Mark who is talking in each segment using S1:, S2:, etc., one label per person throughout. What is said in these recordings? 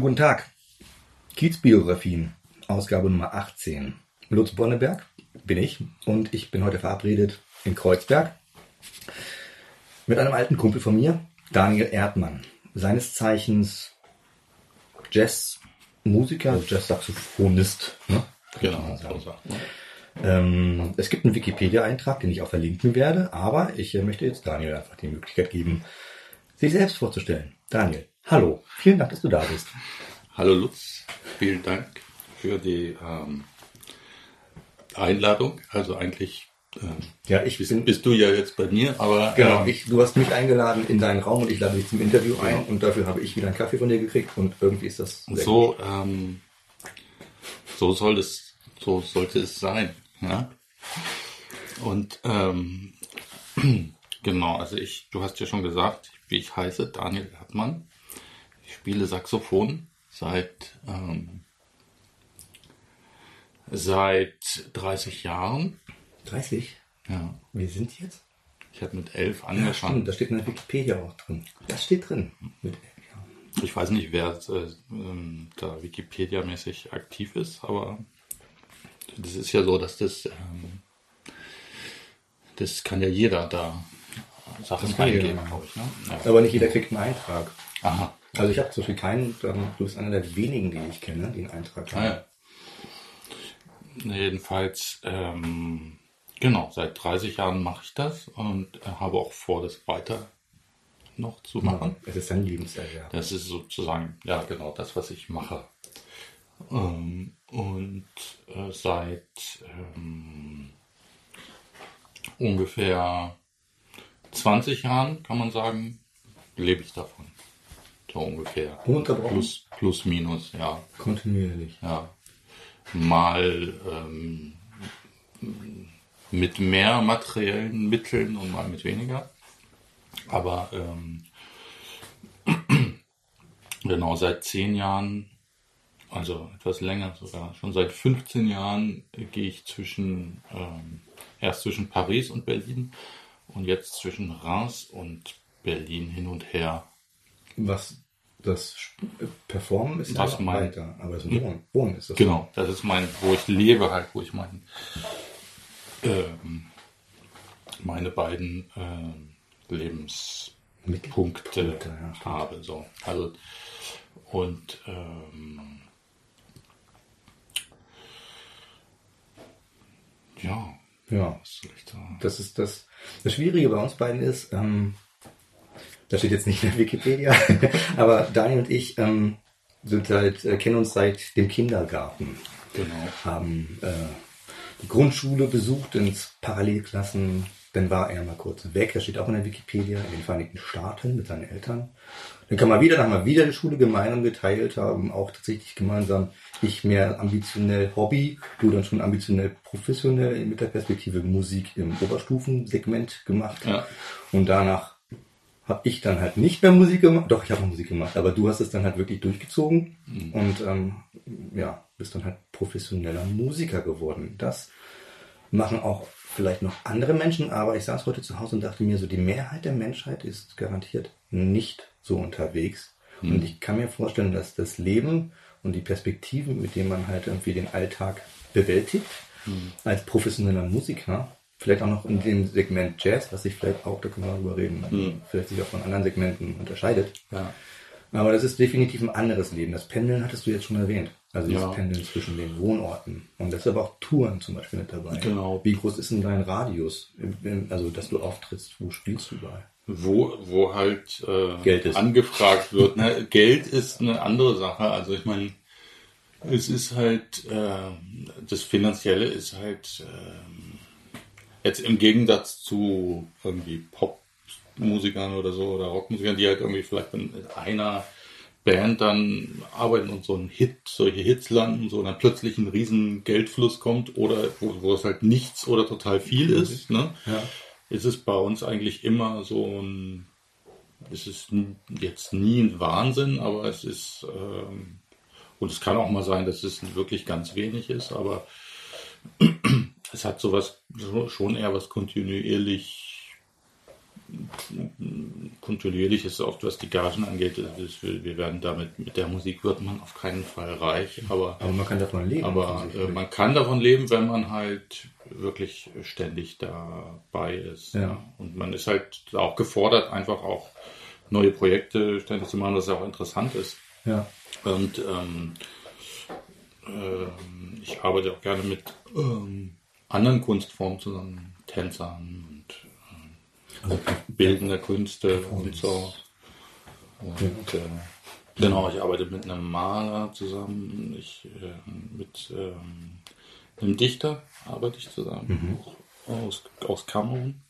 S1: Schönen guten Tag. Kiezbiografien, Ausgabe Nummer 18. Lutz Bonneberg bin ich und ich bin heute verabredet in Kreuzberg mit einem alten Kumpel von mir, Daniel Erdmann. Seines Zeichens Jazzmusiker, also Jazzsaxophonist. Ne?
S2: Genau.
S1: Ähm, es gibt einen Wikipedia-Eintrag, den ich auch verlinken werde, aber ich äh, möchte jetzt Daniel einfach die Möglichkeit geben, sich selbst vorzustellen. Daniel, hallo, vielen Dank, dass du da bist.
S2: Hallo Lutz, vielen Dank für die ähm, Einladung. Also eigentlich ähm,
S1: Ja, ich
S2: bist,
S1: bin,
S2: bist du ja jetzt bei mir, aber
S1: genau,
S2: ähm,
S1: ich, du hast mich eingeladen in deinen Raum und ich lade dich zum Interview ein und dafür habe ich wieder einen Kaffee von dir gekriegt und irgendwie ist das
S2: so, ähm, so soll es, so sollte es sein. Ja? Und ähm, genau, also ich, du hast ja schon gesagt, wie ich heiße, Daniel Erdmann. Ich spiele Saxophon seit ähm, seit 30 Jahren.
S1: 30?
S2: Ja,
S1: Wir sind jetzt?
S2: ich habe mit elf
S1: Ja,
S2: angefangen.
S1: stimmt, das steht in der Wikipedia auch drin. Das steht drin. Mit, ja.
S2: Ich weiß nicht, wer äh, ähm, da Wikipedia-mäßig aktiv ist, aber das ist ja so, dass das, ähm, das kann ja jeder da Sachen eingeben, glaube ich. Ne? Ja.
S1: Aber nicht jeder kriegt einen Eintrag.
S2: Aha.
S1: Also ich habe zum Beispiel keinen, ähm, du bist einer der wenigen, die ich kenne, die einen Eintrag haben.
S2: Ah, ja. Jedenfalls, ähm, genau, seit 30 Jahren mache ich das und äh, habe auch vor, das weiter noch zu machen.
S1: Es ist ein Lebenserwerb.
S2: Das ist sozusagen, ja, genau das, was ich mache. Ähm, und äh, seit ähm, ungefähr 20 Jahren, kann man sagen, lebe ich davon. So ungefähr.
S1: Ununterbrochen?
S2: Plus, plus, minus, ja.
S1: Kontinuierlich.
S2: ja. Mal ähm, mit mehr materiellen Mitteln und mal mit weniger. Aber ähm, genau seit zehn Jahren, also etwas länger sogar, schon seit 15 Jahren gehe ich zwischen ähm, erst zwischen Paris und Berlin und jetzt zwischen Reims und Berlin hin und her.
S1: Was das äh, Performen ist
S2: Was
S1: ja
S2: mein-
S1: weiter, aber das Wohnen, Wohnen ist das.
S2: Genau, das ist mein, wo ich lebe halt, wo ich mein, ähm, meine beiden ähm, Lebenspunkte
S1: Mittelpunkte, ja,
S2: habe. So. Also, und ähm, ja,
S1: Ja,
S2: was soll ich sagen?
S1: das ist das. Das Schwierige bei uns beiden ist, ähm, das steht jetzt nicht in der Wikipedia, aber Daniel und ich ähm, sind seit, äh, kennen uns seit dem Kindergarten.
S2: Genau.
S1: haben äh, die Grundschule besucht ins Parallelklassen. Dann war er mal kurz weg. Das steht auch in der Wikipedia in den Vereinigten Staaten mit seinen Eltern. Dann kam er wieder, dann haben wir wieder die Schule gemeinsam geteilt, haben auch tatsächlich gemeinsam, ich mehr ambitionell Hobby, du dann schon ambitionell professionell mit der Perspektive Musik im Oberstufensegment gemacht.
S2: Ja.
S1: Und danach habe ich dann halt nicht mehr Musik gemacht. Doch, ich habe Musik gemacht, aber du hast es dann halt wirklich durchgezogen und ähm, ja, bist dann halt professioneller Musiker geworden. Das machen auch vielleicht noch andere Menschen, aber ich saß heute zu Hause und dachte mir so, die Mehrheit der Menschheit ist garantiert nicht so unterwegs. Und ich kann mir vorstellen, dass das Leben und die Perspektiven, mit denen man halt irgendwie den Alltag bewältigt, als professioneller Musiker, vielleicht auch noch in dem Segment Jazz, was sich vielleicht auch, da können wir darüber reden, vielleicht sich auch von anderen Segmenten unterscheidet.
S2: Ja.
S1: Aber das ist definitiv ein anderes Leben. Das Pendeln hattest du jetzt schon erwähnt. Also das
S2: Ja.
S1: Pendeln zwischen den Wohnorten. Und das ist aber auch Touren zum Beispiel mit dabei.
S2: Genau.
S1: Wie groß ist denn dein Radius? Also, dass du auftrittst, wo spielst du überall?
S2: wo, wo halt äh,
S1: Geld ist.
S2: angefragt wird. Ne? Geld ist eine andere Sache. Also ich meine, es ist halt, äh, das Finanzielle ist halt äh, jetzt im Gegensatz zu irgendwie Popmusikern oder so oder Rockmusikern, die halt irgendwie vielleicht in einer Band dann arbeiten und so ein Hit, solche Hits landen, so dann plötzlich ein riesen Geldfluss kommt oder wo, wo es halt nichts oder total viel ist, ne?
S1: Ja.
S2: ist es bei uns eigentlich immer so ein, es ist n- jetzt nie ein Wahnsinn, aber es ist, ähm, und es kann auch mal sein, dass es wirklich ganz wenig ist, aber es hat sowas, so- schon eher was kontinuierlich kontinuierlich ist oft, was die Gagen angeht. Ist, wir werden damit, mit der Musik wird man auf keinen Fall reich, aber,
S1: aber man kann davon leben.
S2: Aber äh, man kann davon leben, wenn man halt wirklich ständig dabei ist.
S1: Ja.
S2: Und man ist halt auch gefordert, einfach auch neue Projekte ständig zu machen, was ja auch interessant ist.
S1: Ja.
S2: Und ähm, äh, ich arbeite auch gerne mit ähm, anderen Kunstformen zusammen, Tänzern und äh, also bildender Künste und so. Und äh, genau, ich arbeite mit einem Maler zusammen, ich äh, mit ähm, einem Dichter arbeite ich zusammen, mhm. aus, aus Kamerun.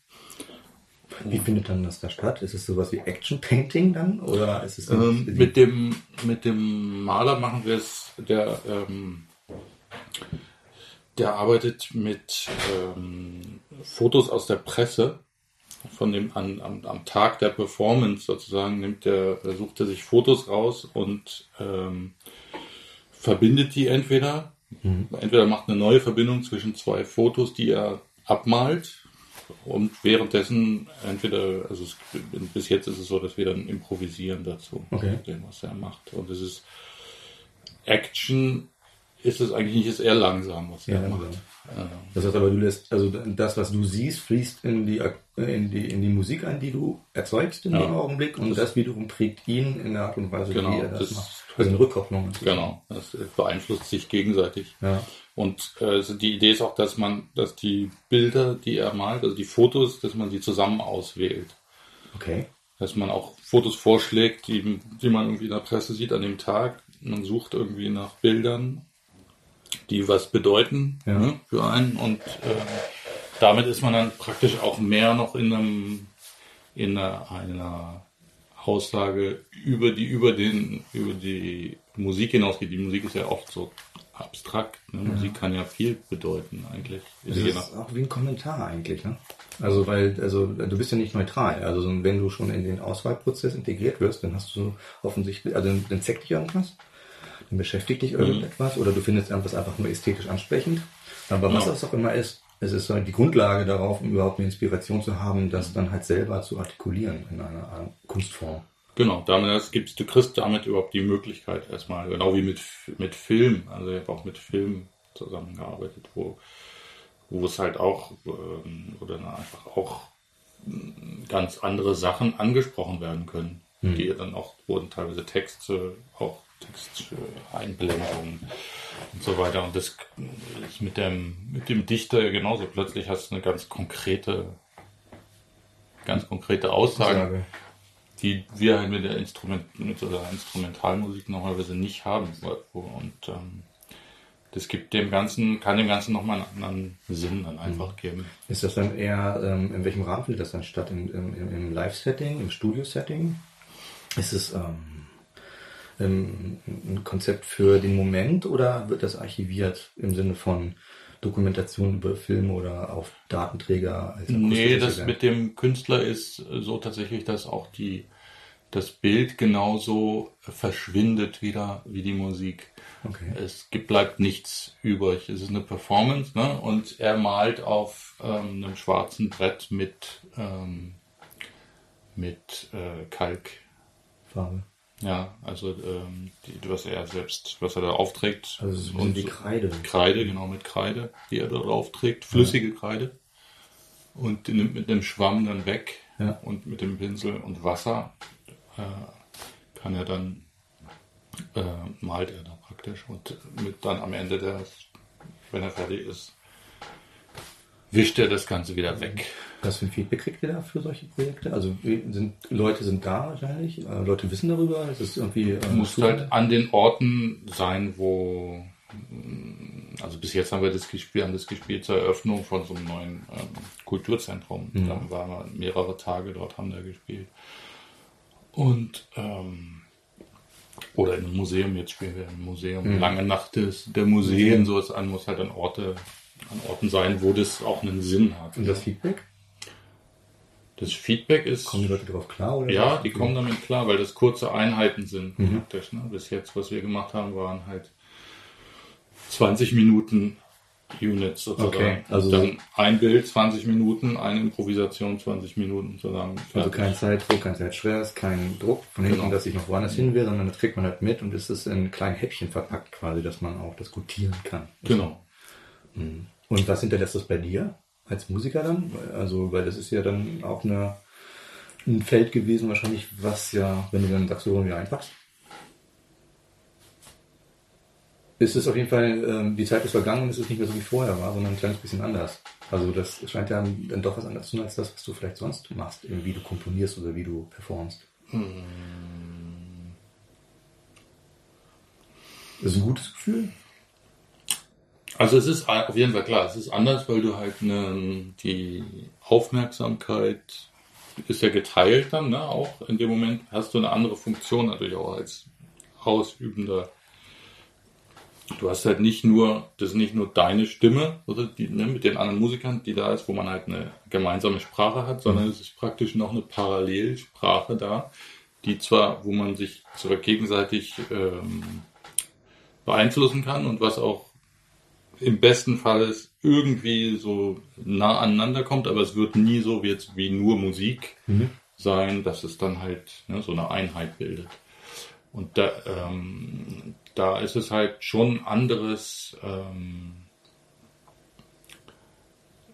S1: Wie findet dann das da statt? Ist es sowas wie Action Painting dann? Oder ist es
S2: ähm, mit dem mit dem Maler machen wir es, der ähm, der arbeitet mit ähm, Fotos aus der Presse. Von dem an, am, am Tag der Performance sozusagen nimmt er, sucht er sich Fotos raus und ähm, verbindet die entweder. Mhm. Entweder macht eine neue Verbindung zwischen zwei Fotos, die er abmalt und währenddessen entweder, also es, bis jetzt ist es so, dass wir dann improvisieren dazu,
S1: okay.
S2: dem, was er macht. Und es ist Action ist es eigentlich nicht, ist eher langsam, was er macht.
S1: Ja. Das heißt aber, du lässt, also das, was du siehst, fließt in die, in die, in die Musik ein, die du erzeugst in ja. dem Augenblick und das, das, wiederum prägt ihn in der Art und Weise,
S2: genau,
S1: wie er das,
S2: das
S1: macht. Also eine Rückkopplung.
S2: Genau, das beeinflusst sich gegenseitig.
S1: Ja.
S2: Und äh, also die Idee ist auch, dass man, dass die Bilder, die er malt, also die Fotos, dass man die zusammen auswählt.
S1: Okay.
S2: Dass man auch Fotos vorschlägt, die, die man irgendwie in der Presse sieht an dem Tag. Man sucht irgendwie nach Bildern die was bedeuten
S1: ja.
S2: ne, für einen. Und äh, damit ist man dann praktisch auch mehr noch in einem in einer, einer Aussage über die über den über die Musik hinausgeht. Die Musik ist ja oft so abstrakt. Ne? Ja. Musik kann ja viel bedeuten eigentlich.
S1: Das ist auch wie ein Kommentar eigentlich, ne? Also weil, also du bist ja nicht neutral. Also wenn du schon in den Auswahlprozess integriert wirst, dann hast du offensichtlich, also dann zeigt dich irgendwas dann beschäftigt dich irgendetwas mhm. oder du findest irgendwas einfach nur ästhetisch ansprechend. Aber was das auch immer ist, es ist halt die Grundlage darauf, um überhaupt eine Inspiration zu haben, das dann halt selber zu artikulieren in einer Kunstform.
S2: Genau, damit gibt's, du kriegst damit überhaupt die Möglichkeit erstmal, genau wie mit, mit Film. Also ich habe auch mit Film zusammengearbeitet, wo, wo es halt auch, ähm, oder einfach auch ganz andere Sachen angesprochen werden können, mhm. die dann auch, wurden teilweise Texte auch Texteinblendungen und so weiter. Und das ist mit dem, mit dem Dichter genauso. Plötzlich hast du eine ganz konkrete, ganz konkrete Aussage, Sage. die wir halt mit der Instrument, mit der Instrumentalmusik normalerweise nicht haben. Und ähm, das gibt dem Ganzen, kann dem Ganzen nochmal einen anderen Sinn dann einfach geben.
S1: Ist das dann eher, ähm, in welchem Rahmen findet das dann statt? Im, im, im Live-Setting, im Studio-Setting? Ist es ähm, ein Konzept für den Moment oder wird das archiviert im Sinne von Dokumentation über Filme oder auf Datenträger?
S2: Als nee, das Event? mit dem Künstler ist so tatsächlich, dass auch die, das Bild genauso verschwindet wieder wie die Musik.
S1: Okay.
S2: Es gibt, bleibt nichts übrig. Es ist eine Performance, ne? Und er malt auf ähm, einem schwarzen Brett mit, ähm, mit äh, Kalkfarbe. Ja, also ähm, die, was er selbst, was er da aufträgt.
S1: Also und die Kreide.
S2: Kreide, genau, mit Kreide, die er da drauf trägt, flüssige ja. Kreide. Und die nimmt mit dem Schwamm dann weg
S1: ja.
S2: und mit dem Pinsel und Wasser äh, kann er dann, äh, malt er da praktisch und mit dann am Ende der, wenn er fertig ist, wischt er das Ganze wieder weg.
S1: Was für ein Feedback kriegt ihr da für solche Projekte? Also sind Leute sind da wahrscheinlich, äh, Leute wissen darüber. Es ist irgendwie.
S2: Äh, muss halt an den Orten sein, wo mm, also bis jetzt haben wir das gespielt, haben das gespielt zur Eröffnung von so einem neuen ähm, Kulturzentrum. Mhm. Da waren wir mehrere Tage dort, haben wir gespielt. Und ähm, oder in einem Museum, jetzt spielen wir im Museum. Mhm. Lange Nacht des, der Museen, so ist an, muss halt an Orte, an Orten sein, wo das auch einen Sinn hat.
S1: Und das Feedback?
S2: Das Feedback ist.
S1: Kommen die Leute darauf klar? Oder
S2: ja, die kommen damit klar, weil das kurze Einheiten sind. Mhm. Praktisch, ne? Bis jetzt, was wir gemacht haben, waren halt 20 Minuten Units sozusagen.
S1: Okay, also
S2: dann ein Bild 20 Minuten, eine Improvisation 20 Minuten zusammen.
S1: Also kein Zeitdruck, kein Zeitstress, kein Druck von hinten,
S2: Genau.
S1: dass ich noch woanders hin will, sondern das kriegt man halt mit und ist es in kleinen Häppchen verpackt quasi, dass man auch das gutieren kann.
S2: Genau.
S1: Und was hinterlässt das bei dir als Musiker dann? Also, weil das ist ja dann auch eine, ein Feld gewesen wahrscheinlich, was ja, wenn du dann Saxophon wieder einpackst. Ist es auf jeden Fall, ähm, die Zeit ist vergangen und es ist nicht mehr so wie vorher war, sondern ein kleines bisschen anders. Also das scheint ja dann doch was anderes zu sein als das, was du vielleicht sonst machst, wie du komponierst oder wie du performst. Das ist ein gutes Gefühl.
S2: Also es ist auf jeden Fall klar, es ist anders, weil du halt ne, die Aufmerksamkeit ist ja geteilt dann, ne? Auch in dem Moment hast du eine andere Funktion natürlich auch als Ausübender. Du hast halt nicht nur, das ist nicht nur deine Stimme, oder die, ne, mit den anderen Musikern, die da ist, wo man halt eine gemeinsame Sprache hat, sondern es ist praktisch noch eine Parallelsprache da, die zwar, wo man sich zwar gegenseitig ähm, beeinflussen kann und was auch im besten Fall ist irgendwie so nah aneinander kommt, aber es wird nie so wie jetzt wie nur Musik sein, dass es dann halt ne, so eine Einheit bildet. Und da, ähm, da ist es halt schon anderes, ähm,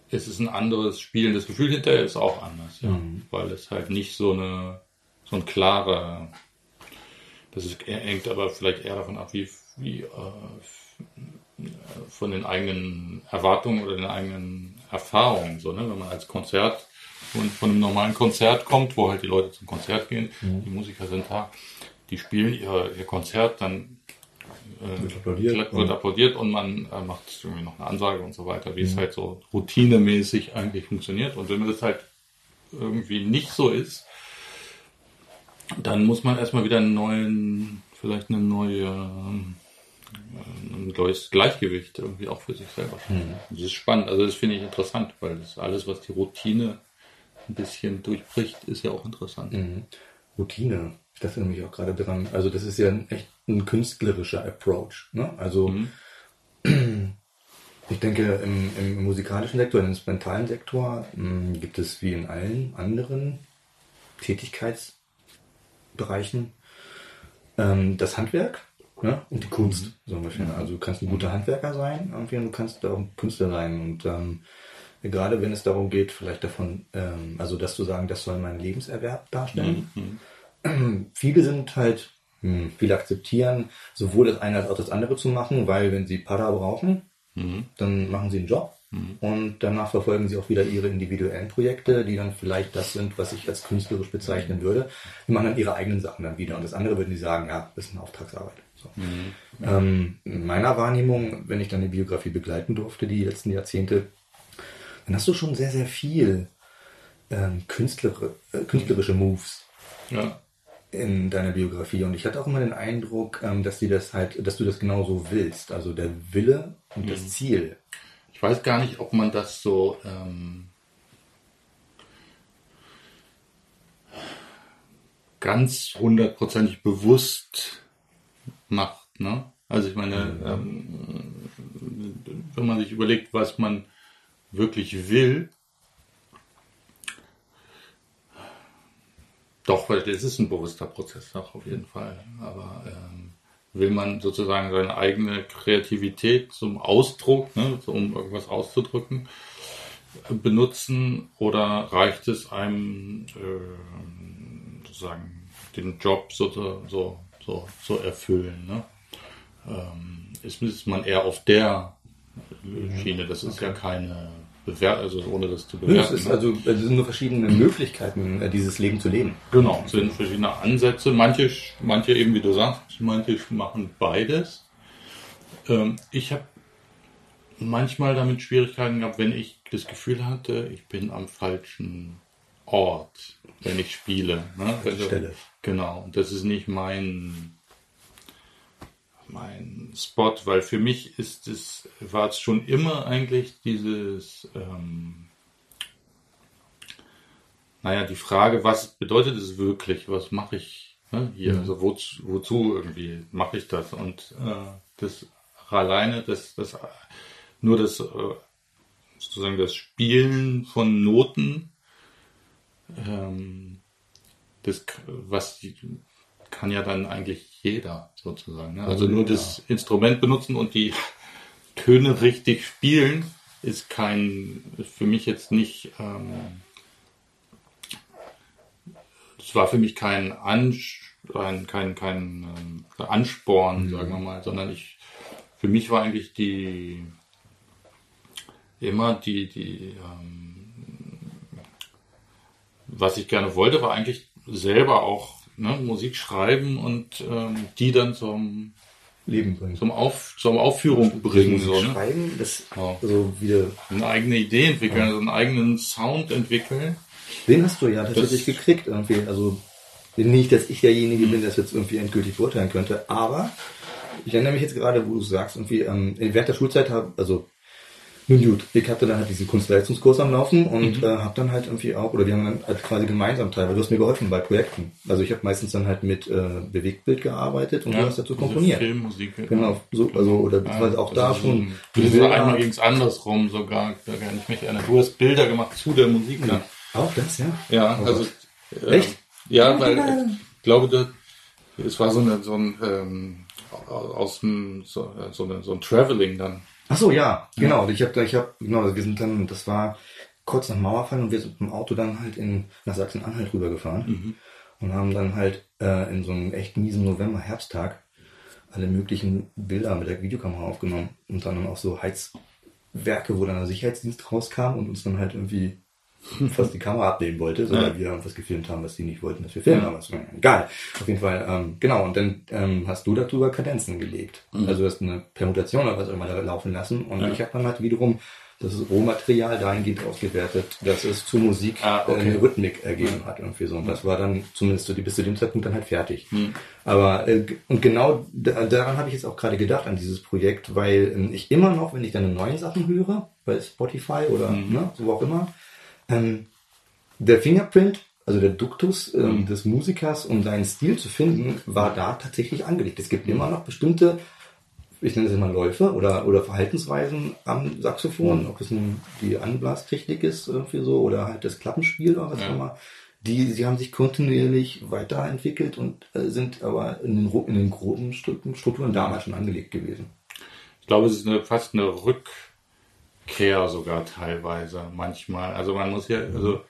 S2: es ist ein anderes Spielen. Das Gefühl hinterher ist auch anders, ja, weil es halt nicht so eine so ein klarer, das ist, hängt aber vielleicht eher davon ab, wie, wie äh, von den eigenen Erwartungen oder den eigenen Erfahrungen. So, ne? Wenn man als Konzert von, von einem normalen Konzert kommt, wo halt die Leute zum Konzert gehen, die Musiker sind da, die spielen ihr, ihr Konzert, dann äh,
S1: Wird applaudiert.
S2: wird applaudiert und man äh, macht irgendwie noch eine Ansage und so weiter, wie es halt so routinemäßig eigentlich funktioniert. Und wenn das halt irgendwie nicht so ist, dann muss man erstmal wieder einen neuen, vielleicht eine neue ein neues Gleichgewicht irgendwie auch für sich selber. Das ist spannend, also das finde ich interessant, weil das alles, was die Routine ein bisschen durchbricht, ist ja auch interessant.
S1: Routine. Ich dachte nämlich auch gerade dran. Also das ist ja ein, echt ein künstlerischer Approach. Ne? Also ich denke, im, im musikalischen Sektor, im instrumentalen Sektor mh, gibt es wie in allen anderen Tätigkeitsbereichen ähm, das Handwerk ne? und die Kunst. So ungefähr. Also du kannst ein guter Handwerker sein irgendwie, und du kannst auch ein Künstler sein. Und ähm, gerade wenn es darum geht, vielleicht davon, ähm, also das zu sagen, das soll mein Lebenserwerb darstellen. Viele sind halt, hm, viele akzeptieren, sowohl das eine als auch das andere zu machen, weil wenn sie Para brauchen, dann machen sie einen Job und danach verfolgen sie auch wieder ihre individuellen Projekte, die dann vielleicht das sind, was ich als künstlerisch bezeichnen würde. Die machen dann ihre eigenen Sachen dann wieder und das andere würden die sagen, ja, das ist eine Auftragsarbeit. So. Ähm, in meiner Wahrnehmung, wenn ich dann die Biografie begleiten durfte, die letzten Jahrzehnte, dann hast du schon sehr, sehr viel ähm, künstlere, äh, künstlerische Moves
S2: Ja.
S1: in deiner Biografie und ich hatte auch immer den Eindruck, ähm, dass die das halt, dass du das genauso willst. Also der Wille und das Ziel.
S2: Ich weiß gar nicht, ob man das so ähm, ganz hundertprozentig bewusst macht. Ne? Also ich meine, ähm, wenn man sich überlegt, was man wirklich will, doch, weil das ist ein bewusster Prozess auch auf jeden Fall. Aber ähm, will man sozusagen seine eigene Kreativität zum Ausdruck, ne, so um irgendwas auszudrücken, benutzen oder reicht es einem äh, sozusagen den Job so, so, so, so erfüllen? Ne? Ähm, ist, ist man eher auf der Schiene? Das ist ja keine Bewer also ohne das zu
S1: Es
S2: bewerten.
S1: ist
S2: ne?
S1: also es sind nur verschiedene Möglichkeiten, äh, dieses Leben zu leben.
S2: Genau, es sind verschiedene Ansätze. Manche, manche eben, wie du sagst, manche machen beides. Ähm, ich habe manchmal damit Schwierigkeiten gehabt, wenn ich das Gefühl hatte, ich bin am falschen Ort, wenn ich spiele. Ne? Also,
S1: Stelle.
S2: Genau, und das ist nicht mein mein Spot, weil für mich ist es, war es schon immer eigentlich dieses, ähm, naja, die Frage, was bedeutet es wirklich, was mache ich ne, hier, also wozu, wozu irgendwie mache ich das und äh, das alleine, das, das nur das, äh, sozusagen das Spielen von Noten, ähm, das, was kann ja dann eigentlich jeder sozusagen. Ne? Also nur das Instrument benutzen und die Töne richtig spielen ist kein, für mich jetzt nicht, ähm, es war für mich kein, Ansch kein, kein, kein ähm, Ansporn, mhm. sagen wir mal, sondern ich, für mich war eigentlich die, immer die, die, ähm, was ich gerne wollte, war eigentlich selber auch ne, Musik schreiben und ähm, die dann zum
S1: Leben bringen.
S2: Zum, Auf, zum Aufführung bringen. So,
S1: ne? Schreiben, das ja. so wieder.
S2: Eine eigene Idee entwickeln, ja. also einen eigenen Sound entwickeln.
S1: Den hast du ja tatsächlich gekriegt irgendwie. Also nicht, dass ich derjenige bin, der das jetzt irgendwie endgültig beurteilen könnte, aber ich erinnere mich jetzt gerade, wo du sagst, irgendwie ähm, während der Schulzeit habe, also nun gut, ich hatte dann halt diesen Kunstleistungskurs am Laufen und mhm. äh, habe dann halt irgendwie auch, oder wir haben dann halt quasi gemeinsam teilweise, du hast mir geholfen bei Projekten. Also ich habe meistens dann halt mit äh, Bewegtbild gearbeitet und ja, du hast dazu komponiert.
S2: Filmmusik.
S1: Genau, so, also oder ja, auch da schon.
S2: So, so einmal ging es andersrum sogar, da kann ich mich erinnern. Du hast Bilder gemacht zu der Musik.
S1: Ja. Auch das, ja?
S2: Ja, oh also äh, Echt? Ja, weil ich glaube, das, es war so, eine, so ein ähm, aus dem so, so, eine, so ein Traveling dann.
S1: Ach so, ja, genau. Ich habe, ich habe, genau, wir sind dann, das war kurz nach Mauerfall und wir sind mit dem Auto dann halt in nach Sachsen-Anhalt rübergefahren mhm. und haben dann halt äh, in so einem echt miesen November-Herbsttag alle möglichen Bilder mit der Videokamera aufgenommen und dann auch so Heizwerke, wo dann der Sicherheitsdienst rauskam und uns dann halt irgendwie fast die Kamera abnehmen wollte, sondern ja. wir irgendwas gefilmt haben, was die nicht wollten, dass wir filmen, aber es war egal. Auf jeden Fall, ähm, genau, und dann ähm, hast du darüber Kadenzen gelegt. Mhm. Also du hast eine Permutation oder was auch immer da laufen lassen und ja. ich habe dann halt wiederum das Rohmaterial dahingehend ausgewertet, dass es zur Musik ah, okay. eine Rhythmik ergeben hat irgendwie so. Und das war dann zumindest so die, bis zu dem Zeitpunkt dann halt fertig. Mhm. Aber äh, und genau daran habe ich jetzt auch gerade gedacht an dieses Projekt, weil äh, ich immer noch, wenn ich dann neue Sachen höre, bei Spotify oder mhm. ne, so auch immer, ähm, der Fingerprint, also der Duktus ähm, mhm. des Musikers, um seinen Stil zu finden, war da tatsächlich angelegt. Es gibt mhm. immer noch bestimmte, ich nenne es immer Läufe oder, oder Verhaltensweisen am Saxophon, mhm. ob es nun die Anblastechnik ist, irgendwie so, oder halt das Klappenspiel oder was auch ja. immer. Die, sie haben sich kontinuierlich weiterentwickelt und äh, sind aber in den, in den groben Strukturen damals schon angelegt gewesen.
S2: Ich glaube, es ist eine, fast eine Rück, Care sogar teilweise manchmal. Also man muss ja, also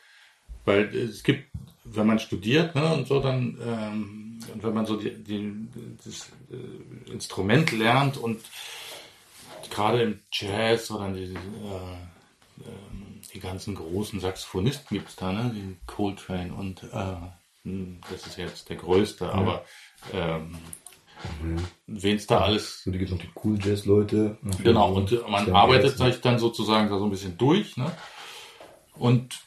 S2: weil es gibt, wenn man studiert ne, und so, dann ähm, und wenn man so die, die, das äh, Instrument lernt und gerade im Jazz oder die, äh, ähm, die ganzen großen Saxophonisten gibt es da, ne, den Coltrane und äh, hm, das ist jetzt der größte, ja. aber ähm, Mhm. Wen es da alles.
S1: So, die gibt noch die Cool Jazz Leute.
S2: Genau, und man arbeitet sich dann sozusagen da so ein bisschen durch, ne? Und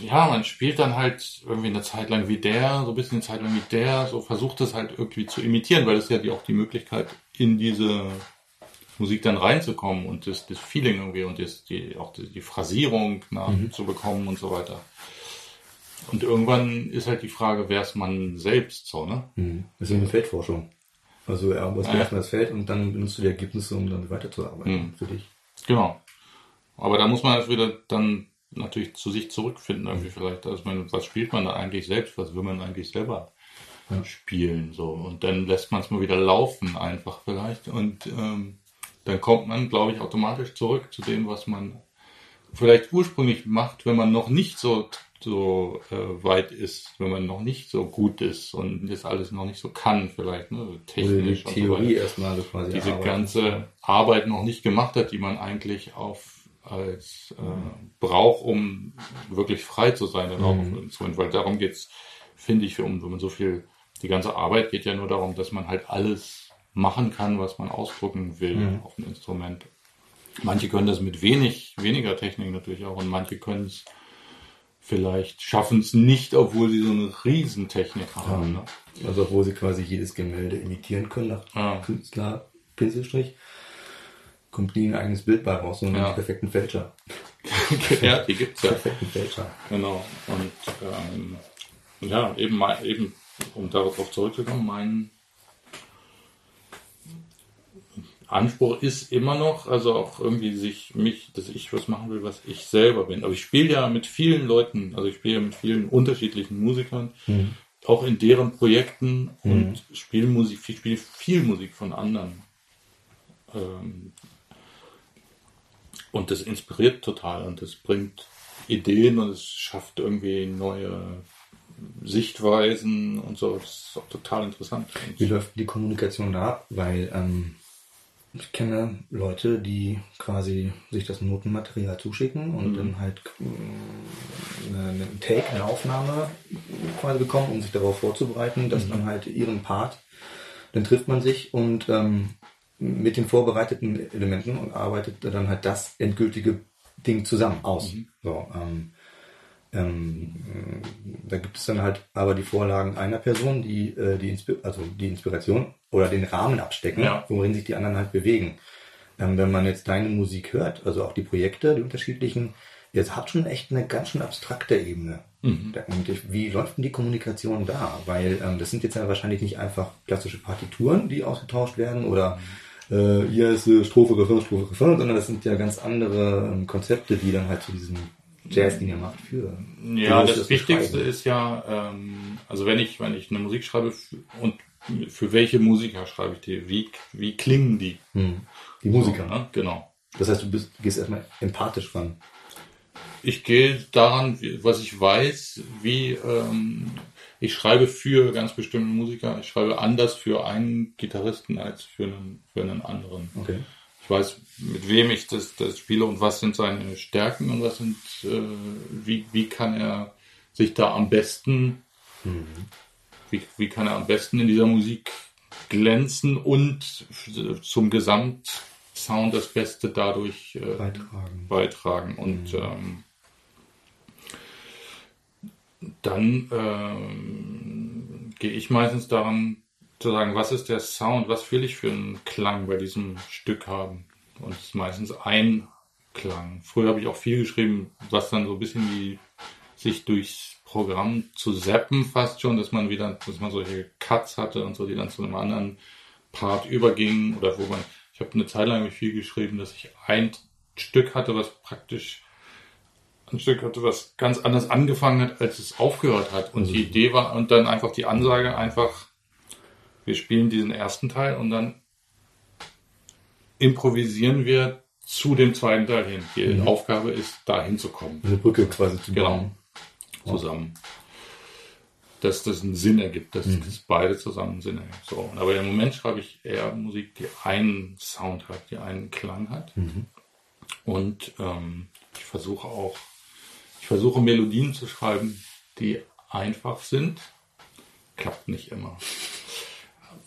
S2: ja, man spielt dann halt irgendwie eine Zeit lang wie der, so ein bisschen eine Zeit lang wie der, so versucht es halt irgendwie zu imitieren, weil das ja die, auch die Möglichkeit, in diese Musik dann reinzukommen und das, das Feeling irgendwie und das, die, auch die, die Phrasierung nachzubekommen mhm. und so weiter. Und irgendwann ist halt die Frage, wer ist man selbst so, ne?
S1: Mhm. Das ist eine Feldforschung. Also er muss ja. erstmal das Feld und dann benutzt du die Ergebnisse, um dann weiterzuarbeiten mhm. für dich.
S2: Genau. Aber da muss man halt wieder dann natürlich zu sich zurückfinden, irgendwie mhm. vielleicht. Also meine, was spielt man da eigentlich selbst? Was will man eigentlich selber ja. spielen? So. Und dann lässt man es mal wieder laufen, einfach vielleicht. Und ähm, dann kommt man, glaube ich, automatisch zurück zu dem, was man vielleicht ursprünglich macht, wenn man noch nicht so so äh, weit ist, wenn man noch nicht so gut ist und das alles noch nicht so kann, vielleicht, ne, technisch.
S1: Oder die Theorie so erstmal
S2: quasi. Diese arbeiten. ganze Arbeit noch nicht gemacht hat, die man eigentlich auf als äh, braucht, um wirklich frei zu sein mhm. Instrument. Weil darum geht's, finde ich, um, wenn man so viel, die ganze Arbeit geht ja nur darum, dass man halt alles machen kann, was man ausdrücken will mhm. auf dem Instrument. Manche können das mit wenig, weniger Technik natürlich auch und manche können es vielleicht schaffen es nicht, obwohl sie so eine Riesentechnik haben. Ne?
S1: Also obwohl sie quasi jedes Gemälde imitieren können nach ah. Künstler Pinselstrich, kommt nie ein eigenes Bild bei raus, sondern ja. die perfekten Fälscher.
S2: ja, die gibt's ja.
S1: Perfekten Fälscher.
S2: Genau. Und ähm, ja, eben, eben, um darauf zurückzukommen, mein Anspruch ist immer noch, also auch irgendwie sich mich, dass ich was machen will, was ich selber bin. Aber ich spiele ja mit vielen Leuten, also ich spiele mit vielen unterschiedlichen Musikern, mhm. auch in deren Projekten mhm. und spiele Musik, ich spiele viel Musik von anderen. Ähm, und das inspiriert total und das bringt Ideen und es schafft irgendwie neue Sichtweisen und so. Das ist auch total interessant.
S1: Wie läuft die Kommunikation da ab? Weil ähm, ich kenne Leute, die quasi sich das Notenmaterial zuschicken und mhm. dann halt äh, einen Take, eine Aufnahme quasi bekommen, um sich darauf vorzubereiten, dass mhm. dann halt ihren Part, dann trifft man sich und ähm, mit den vorbereiteten Elementen und arbeitet dann halt das endgültige Ding zusammen aus. Mhm. So, ähm, ähm, da gibt es dann halt aber die Vorlagen einer Person, die, äh, die, Inspi also die Inspiration oder den Rahmen abstecken, ja. worin sich die anderen halt bewegen. Ähm, wenn man jetzt deine Musik hört, also auch die Projekte, die unterschiedlichen, jetzt hat schon echt eine ganz schön abstrakte Ebene. Mhm. Und wie läuft denn die Kommunikation da? Weil ähm, das sind jetzt ja wahrscheinlich nicht einfach klassische Partituren, die ausgetauscht werden oder äh, hier ist äh, Strophe, Refrain, Strophe, Refrain, sondern das sind ja ganz andere ähm, Konzepte, die dann halt zu diesem Jazz-Dinge macht für.
S2: Ja, das, das Wichtigste ist ja, ähm, also wenn ich, wenn ich eine Musik schreibe und für welche Musiker schreibe ich die, wie, wie klingen die? Hm.
S1: Die Musiker. So,
S2: ne? Genau.
S1: Das heißt, du bist, gehst erstmal empathisch ran.
S2: Ich gehe daran, was ich weiß, wie ähm, ich schreibe für ganz bestimmte Musiker. Ich schreibe anders für einen Gitarristen als für einen, für einen anderen. Okay ich weiß, mit wem ich das, das spiele und was sind seine Stärken und was sind, äh, wie, wie kann er sich da am besten, mhm. wie, wie kann er am besten in dieser Musik glänzen und zum Gesamtsound das Beste dadurch äh, beitragen. beitragen. Und mhm. ähm, dann ähm, gehe ich meistens daran zu sagen, was ist der Sound, was will ich für einen Klang bei diesem Stück haben. Und es ist meistens ein Klang. Früher habe ich auch viel geschrieben, was dann so ein bisschen wie sich durchs Programm zu zappen fast schon, dass man wieder, dass man solche Cuts hatte und so, die dann zu einem anderen Part übergingen oder wo man, ich habe eine Zeit lang viel geschrieben, dass ich ein Stück hatte, was praktisch ein Stück hatte, was ganz anders angefangen hat, als es aufgehört hat. Und die mhm. Idee war, und dann einfach die Ansage einfach, wir spielen diesen ersten Teil und dann improvisieren wir zu dem zweiten Teil hin. Die mhm. Aufgabe ist, da hinzukommen.
S1: Eine Brücke quasi zu
S2: genau. bauen. Genau. Zusammen. Dass das einen Sinn ergibt, dass, mhm. das beide zusammen Sinn ergibt. So. Aber im Moment schreibe ich eher Musik, die einen Sound hat, die einen Klang hat. Mhm. Und ähm, ich versuche auch, ich versuche Melodien zu schreiben, die einfach sind. Klappt nicht immer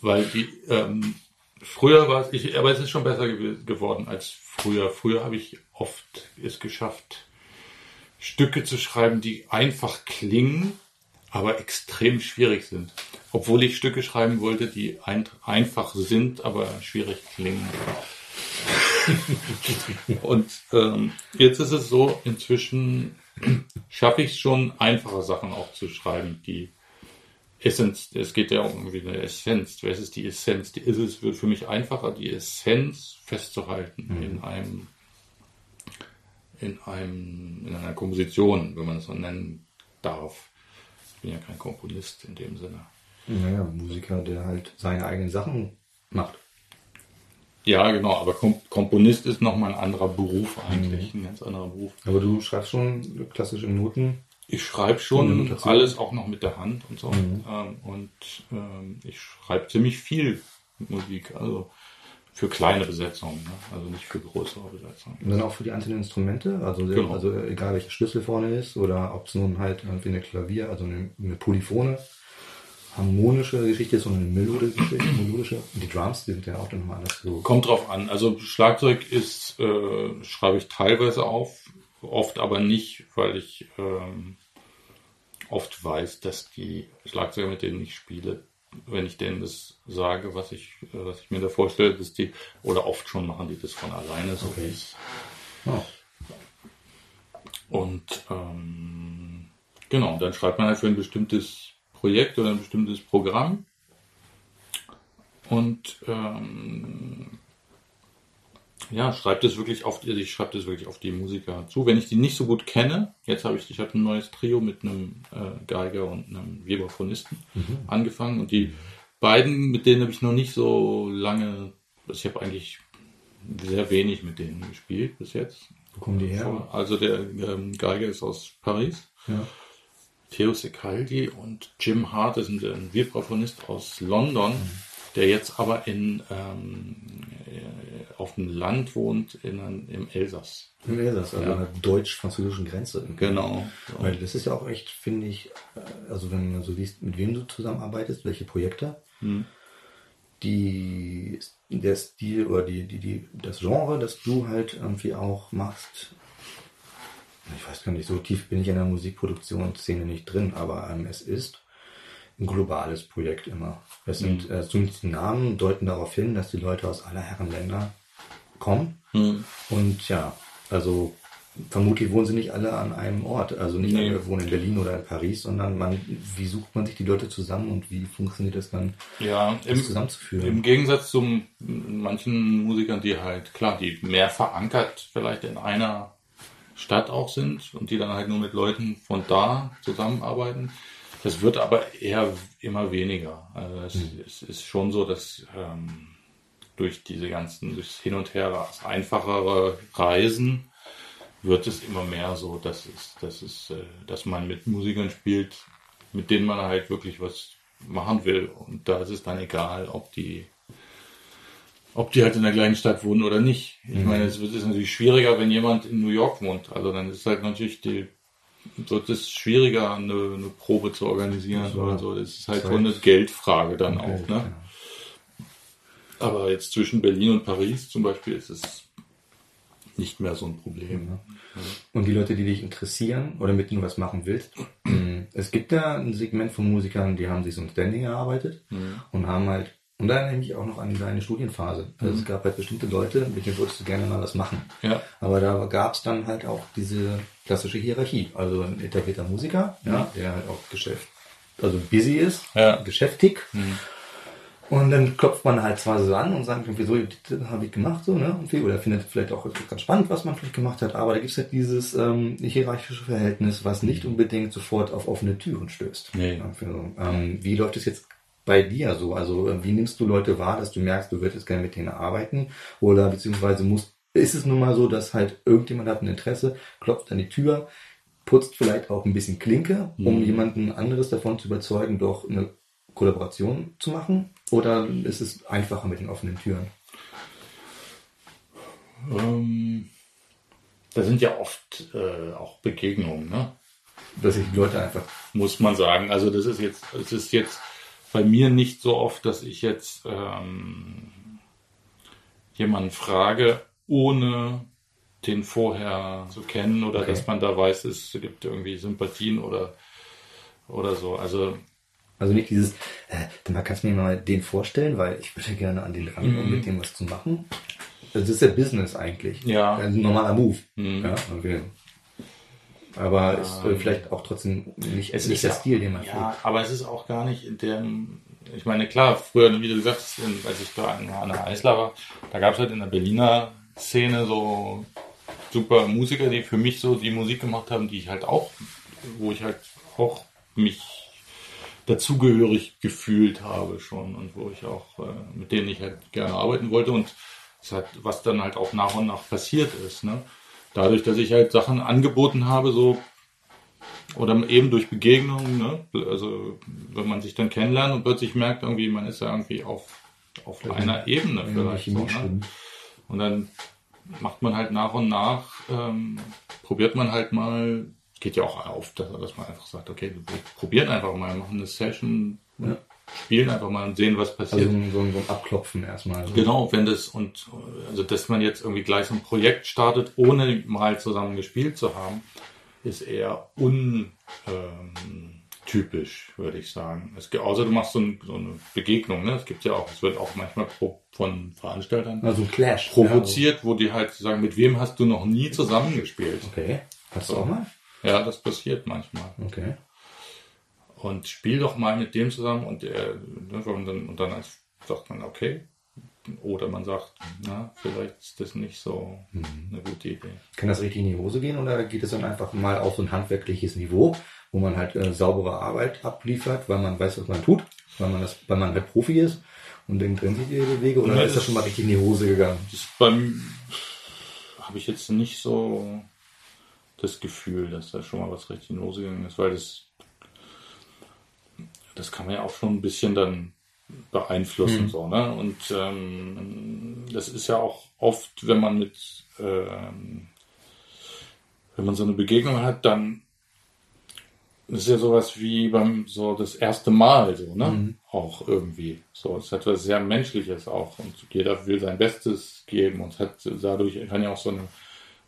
S2: weil die ähm, früher war es, ich, aber es ist schon besser ge geworden als früher. Früher habe ich oft es geschafft, Stücke zu schreiben, die einfach klingen, aber extrem schwierig sind. Obwohl ich Stücke schreiben wollte, die ein, einfach sind, aber schwierig klingen. Und ähm, jetzt ist es so, inzwischen schaffe ich es schon, einfache Sachen auch zu schreiben, die Essenz, es geht ja um eine Essenz. Was ist die Essenz? Die, ist es wird für mich einfacher, die Essenz festzuhalten mhm. in einem, in einem, in einer Komposition, wenn man es so nennen darf. Ich bin ja kein Komponist in dem Sinne.
S1: Naja, Musiker, der halt seine eigenen Sachen macht.
S2: Ja, genau, aber Komponist ist nochmal ein anderer Beruf eigentlich, mhm. ein ganz anderer Beruf.
S1: Aber du schreibst schon klassisch in Noten
S2: ich schreibe schon alles auch noch mit der Hand und so. Mhm. Ähm, und ähm, ich schreibe ziemlich viel Musik, also für kleine Besetzungen, ne? also nicht für größere Besetzungen.
S1: Und dann auch für die einzelnen Instrumente, also, genau. also egal welcher Schlüssel vorne ist oder ob es nun halt irgendwie eine Klavier, also eine, eine polyphone, harmonische Geschichte ist, sondern eine melodische. Und die Drums, die sind ja auch dann nochmal anders
S2: so. Kommt drauf an. Also Schlagzeug ist, äh, schreibe ich teilweise auf, oft aber nicht, weil ich ähm, oft weiß, dass die Schlagzeuger, mit denen ich spiele, wenn ich denen das sage, was ich, äh, was ich mir da vorstelle, dass die, oder oft schon machen die das von alleine so. Okay. Oh. Und ähm, genau, dann schreibt man halt für ein bestimmtes Projekt oder ein bestimmtes Programm. Und ähm, ja, schreibt es wirklich auf, also ich schreibe das wirklich auf die Musiker zu. Wenn ich die nicht so gut kenne, jetzt habe ich, ich habe ein neues Trio mit einem äh, Geiger und einem Vibraphonisten mhm. angefangen und die beiden, mit denen habe ich noch nicht so lange, also ich habe eigentlich sehr wenig mit denen gespielt bis jetzt.
S1: Wo kommen die her?
S2: Also der ähm, Geiger ist aus Paris. Ja. Theo Secaldi und Jim Hart ist ein Vibraphonist aus London. Mhm der jetzt aber in, ähm, äh, auf dem Land wohnt, in, im Elsass.
S1: Im Elsass, also ja. an der deutsch-französischen Grenze.
S2: Genau.
S1: So. Weil das ist ja auch echt, finde ich, äh, also wenn man so liest, mit wem du zusammenarbeitest, welche Projekte, hm. die, der Stil oder die, die, die, das Genre, das du halt irgendwie auch machst, ich weiß gar nicht, so tief bin ich in der Musikproduktionsszene nicht drin, aber ähm, es ist ein globales Projekt immer. Es sind, mhm. äh, zumindest die Namen deuten darauf hin, dass die Leute aus aller Herren Länder kommen. Mhm. Und ja, also vermutlich wohnen sie nicht alle an einem Ort. Also nicht nee. alle wohnen in Berlin oder in Paris, sondern man, wie sucht man sich die Leute zusammen und wie funktioniert das dann,
S2: ja, das im, zusammenzuführen? Im Gegensatz zu manchen Musikern, die halt, klar, die mehr verankert vielleicht in einer Stadt auch sind und die dann halt nur mit Leuten von da zusammenarbeiten, das wird aber eher immer weniger. Also es, mhm. es ist schon so, dass ähm, durch diese ganzen, durchs Hin und Her, das einfachere Reisen, wird es immer mehr so, dass es, dass es, äh, dass man mit Musikern spielt, mit denen man halt wirklich was machen will. Und da ist es dann egal, ob die, ob die halt in der gleichen Stadt wohnen oder nicht. Ich mhm. meine, es wird natürlich schwieriger, wenn jemand in New York wohnt. Also dann ist halt natürlich die so, das ist schwieriger, eine, eine Probe zu organisieren so, oder so. Das ist halt so eine Geldfrage dann okay, auch. Ne? Ja. Aber jetzt zwischen Berlin und Paris zum Beispiel ist es nicht mehr so ein Problem. Ne?
S1: Und die Leute, die dich interessieren oder mit denen du was machen willst, es gibt da ein Segment von Musikern, die haben sich so ein Standing erarbeitet mhm. und haben halt und dann nehme ich auch noch an deine Studienphase. Also mhm. es gab halt bestimmte Leute, mit denen würdest du gerne mal was machen. Ja. Aber da gab es dann halt auch diese klassische Hierarchie. Also ein etablierter Musiker, mhm. ja, der halt auch Geschäft, also busy ist, ja. geschäftig. Mhm. Und dann klopft man halt zwar so an und sagt, wieso habe ich gemacht, so, ne? Oder findet vielleicht auch ganz spannend, was man vielleicht gemacht hat, aber da gibt es halt dieses ähm, hierarchische Verhältnis, was nicht unbedingt sofort auf offene Türen stößt. Nee. Also, ähm, wie läuft es jetzt bei dir so? Also wie nimmst du Leute wahr, dass du merkst, du würdest gerne mit denen arbeiten? Oder beziehungsweise musst, ist es nun mal so, dass halt irgendjemand hat ein Interesse, klopft an die Tür, putzt vielleicht auch ein bisschen Klinke, um mhm. jemanden anderes davon zu überzeugen, doch eine Kollaboration zu machen? Oder ist es einfacher mit den offenen Türen?
S2: Ähm, da sind ja oft äh, auch Begegnungen, ne?
S1: Dass sich die Leute einfach.
S2: Muss man sagen. Also das ist jetzt, es ist jetzt bei mir nicht so oft, dass ich jetzt ähm, jemanden frage, ohne den vorher zu kennen oder okay. dass man da weiß, es gibt irgendwie Sympathien oder, oder so. Also
S1: also nicht dieses, äh, dann kannst du mir mal den vorstellen, weil ich würde gerne an den ran, um mhm. mit dem was zu machen. Das ist ja Business eigentlich.
S2: Ja.
S1: Ein normaler Move. Mhm. Ja, okay. Aber ist äh, vielleicht auch trotzdem nicht,
S2: es nicht der ja, Stil, den man Ja, fühlt. aber es ist auch gar nicht in dem. Ich meine, klar, früher, wie du gesagt hast, als ich da an der Eisler war, da gab es halt in der Berliner Szene so super Musiker, die für mich so die Musik gemacht haben, die ich halt auch, wo ich halt auch mich dazugehörig gefühlt habe schon und wo ich auch, äh, mit denen ich halt gerne arbeiten wollte und hat, was dann halt auch nach und nach passiert ist. Ne? Dadurch, dass ich halt Sachen angeboten habe, so oder eben durch Begegnungen, ne? also wenn man sich dann kennenlernt und plötzlich merkt, irgendwie, man ist ja irgendwie auf, auf ja, einer Ebene vielleicht. So, ne? Und dann macht man halt nach und nach, ähm, probiert man halt mal, geht ja auch auf, dass, dass man einfach sagt, okay, wir probieren einfach mal, machen eine Session, ja spielen einfach mal und sehen, was passiert. Also
S1: so, so ein Abklopfen erstmal.
S2: So. Genau, wenn das und also dass man jetzt irgendwie gleich so ein Projekt startet, ohne mal zusammen gespielt zu haben, ist eher untypisch, ähm, würde ich sagen. Es, außer du machst so, ein, so, eine Begegnung, ne? Es gibt ja auch, es wird auch manchmal pro, von Veranstaltern
S1: also Clash,
S2: provoziert, ja, wo die halt sagen, mit wem hast du noch nie zusammengespielt?
S1: Okay. Hast so. du auch mal?
S2: Ja, das passiert manchmal.
S1: Okay
S2: und spiel doch mal mit dem zusammen und, ne, und dann, und dann sagt man, okay, oder man sagt, na, vielleicht ist das nicht so
S1: Mhm.
S2: eine gute Idee.
S1: Kann das richtig in die Hose gehen oder geht es dann einfach mal auf so ein handwerkliches Niveau, wo man halt äh, saubere Arbeit abliefert, weil man weiß, was man tut, weil man das, weil man halt Profi ist und dann trennen sich die Wege oder
S2: Ja,
S1: ist das
S2: das-
S1: schon mal richtig in die Hose gegangen?
S2: Das ist beim habe ich jetzt nicht so das Gefühl, dass da schon mal was richtig in die Hose gegangen ist, weil das das kann man ja auch schon ein bisschen dann beeinflussen so ne und ähm, das ist ja auch oft wenn man mit ähm, wenn man so eine Begegnung hat dann ist ja sowas wie beim so das erste Mal so, ne? Auch irgendwie. So, es hat was sehr Menschliches auch und jeder will sein Bestes geben und hat dadurch kann ja auch so eine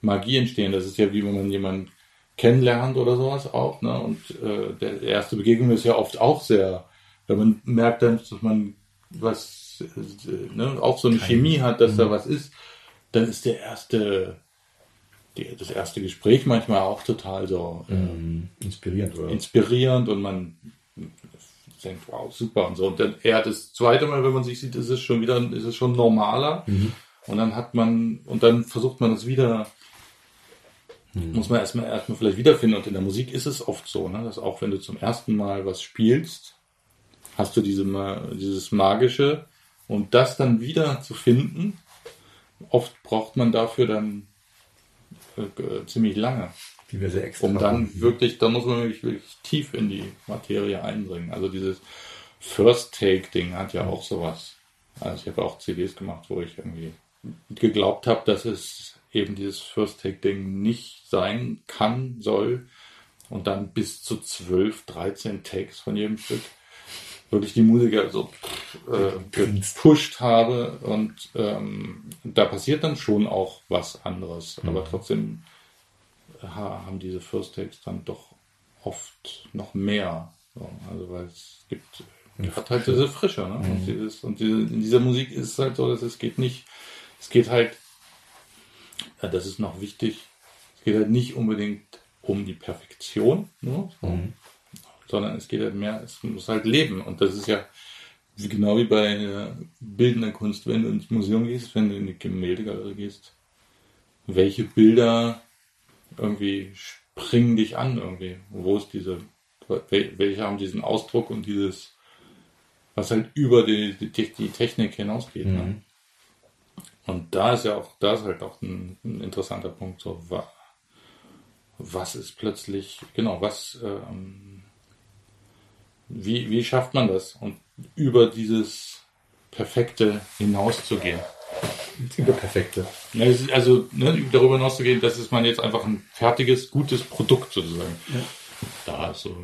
S2: Magie entstehen. Das ist ja wie wenn man jemanden kennenlernt oder sowas auch, ne? Und äh, der erste Begegnung ist ja oft auch sehr, wenn man merkt dann, dass man was, äh, ne, auch so eine Chemie hat, dass da was ist, dann ist der erste, die, das erste Gespräch manchmal auch total so äh,
S1: Mhm. Inspirierend, oder?
S2: inspirierend und man denkt, wow, super und so. Und dann eher das zweite Mal, wenn man sich sieht, ist es schon wieder, ist es schon normaler. Und dann hat man, und dann versucht man es wieder, muss man erstmal erstmal vielleicht wiederfinden. Und in der Musik ist es oft so, ne, dass auch wenn du zum ersten Mal was spielst, hast du diese, dieses Magische und das dann wieder zu finden, oft braucht man dafür dann äh, ziemlich lange
S1: Diverse extra.
S2: um dann wirklich, da muss man wirklich, wirklich tief in die Materie eindringen. Also dieses First Take Ding hat ja auch sowas. Also ich habe auch CDs gemacht, wo ich irgendwie geglaubt habe, dass es eben dieses First Take Ding nicht sein kann, soll und dann bis zu 12, 13 Takes von jedem Stück wirklich die Musiker so äh, gepusht habe und ähm, da passiert dann schon auch was anderes, aber trotzdem ha- haben diese First Takes dann doch oft noch mehr. So, also weil es gibt, hat halt diese Frische. Ne? Und, dieses, und diese, in dieser Musik ist es halt so, dass es geht nicht, es geht halt, ja, das ist noch wichtig, es geht halt nicht unbedingt um die Perfektion, ne? so, sondern es geht halt mehr, es muss halt leben. Und das ist ja genau wie bei äh, bildender Kunst, wenn du ins Museum gehst, wenn du in die Gemäldegalerie gehst, welche Bilder irgendwie springen dich an irgendwie? Wo ist diese, wel- welche haben diesen Ausdruck und dieses, was halt über die, die, die Technik hinausgeht. Ne? Und da ist ja auch, da ist halt auch ein, ein interessanter Punkt, so wa, was ist plötzlich, genau, was, ähm, wie, wie schafft man das? Und über dieses Perfekte hinauszugehen.
S1: Über perfekte.
S2: Ja, es also ne, darüber hinauszugehen, dass es man jetzt einfach ein fertiges, gutes Produkt sozusagen da so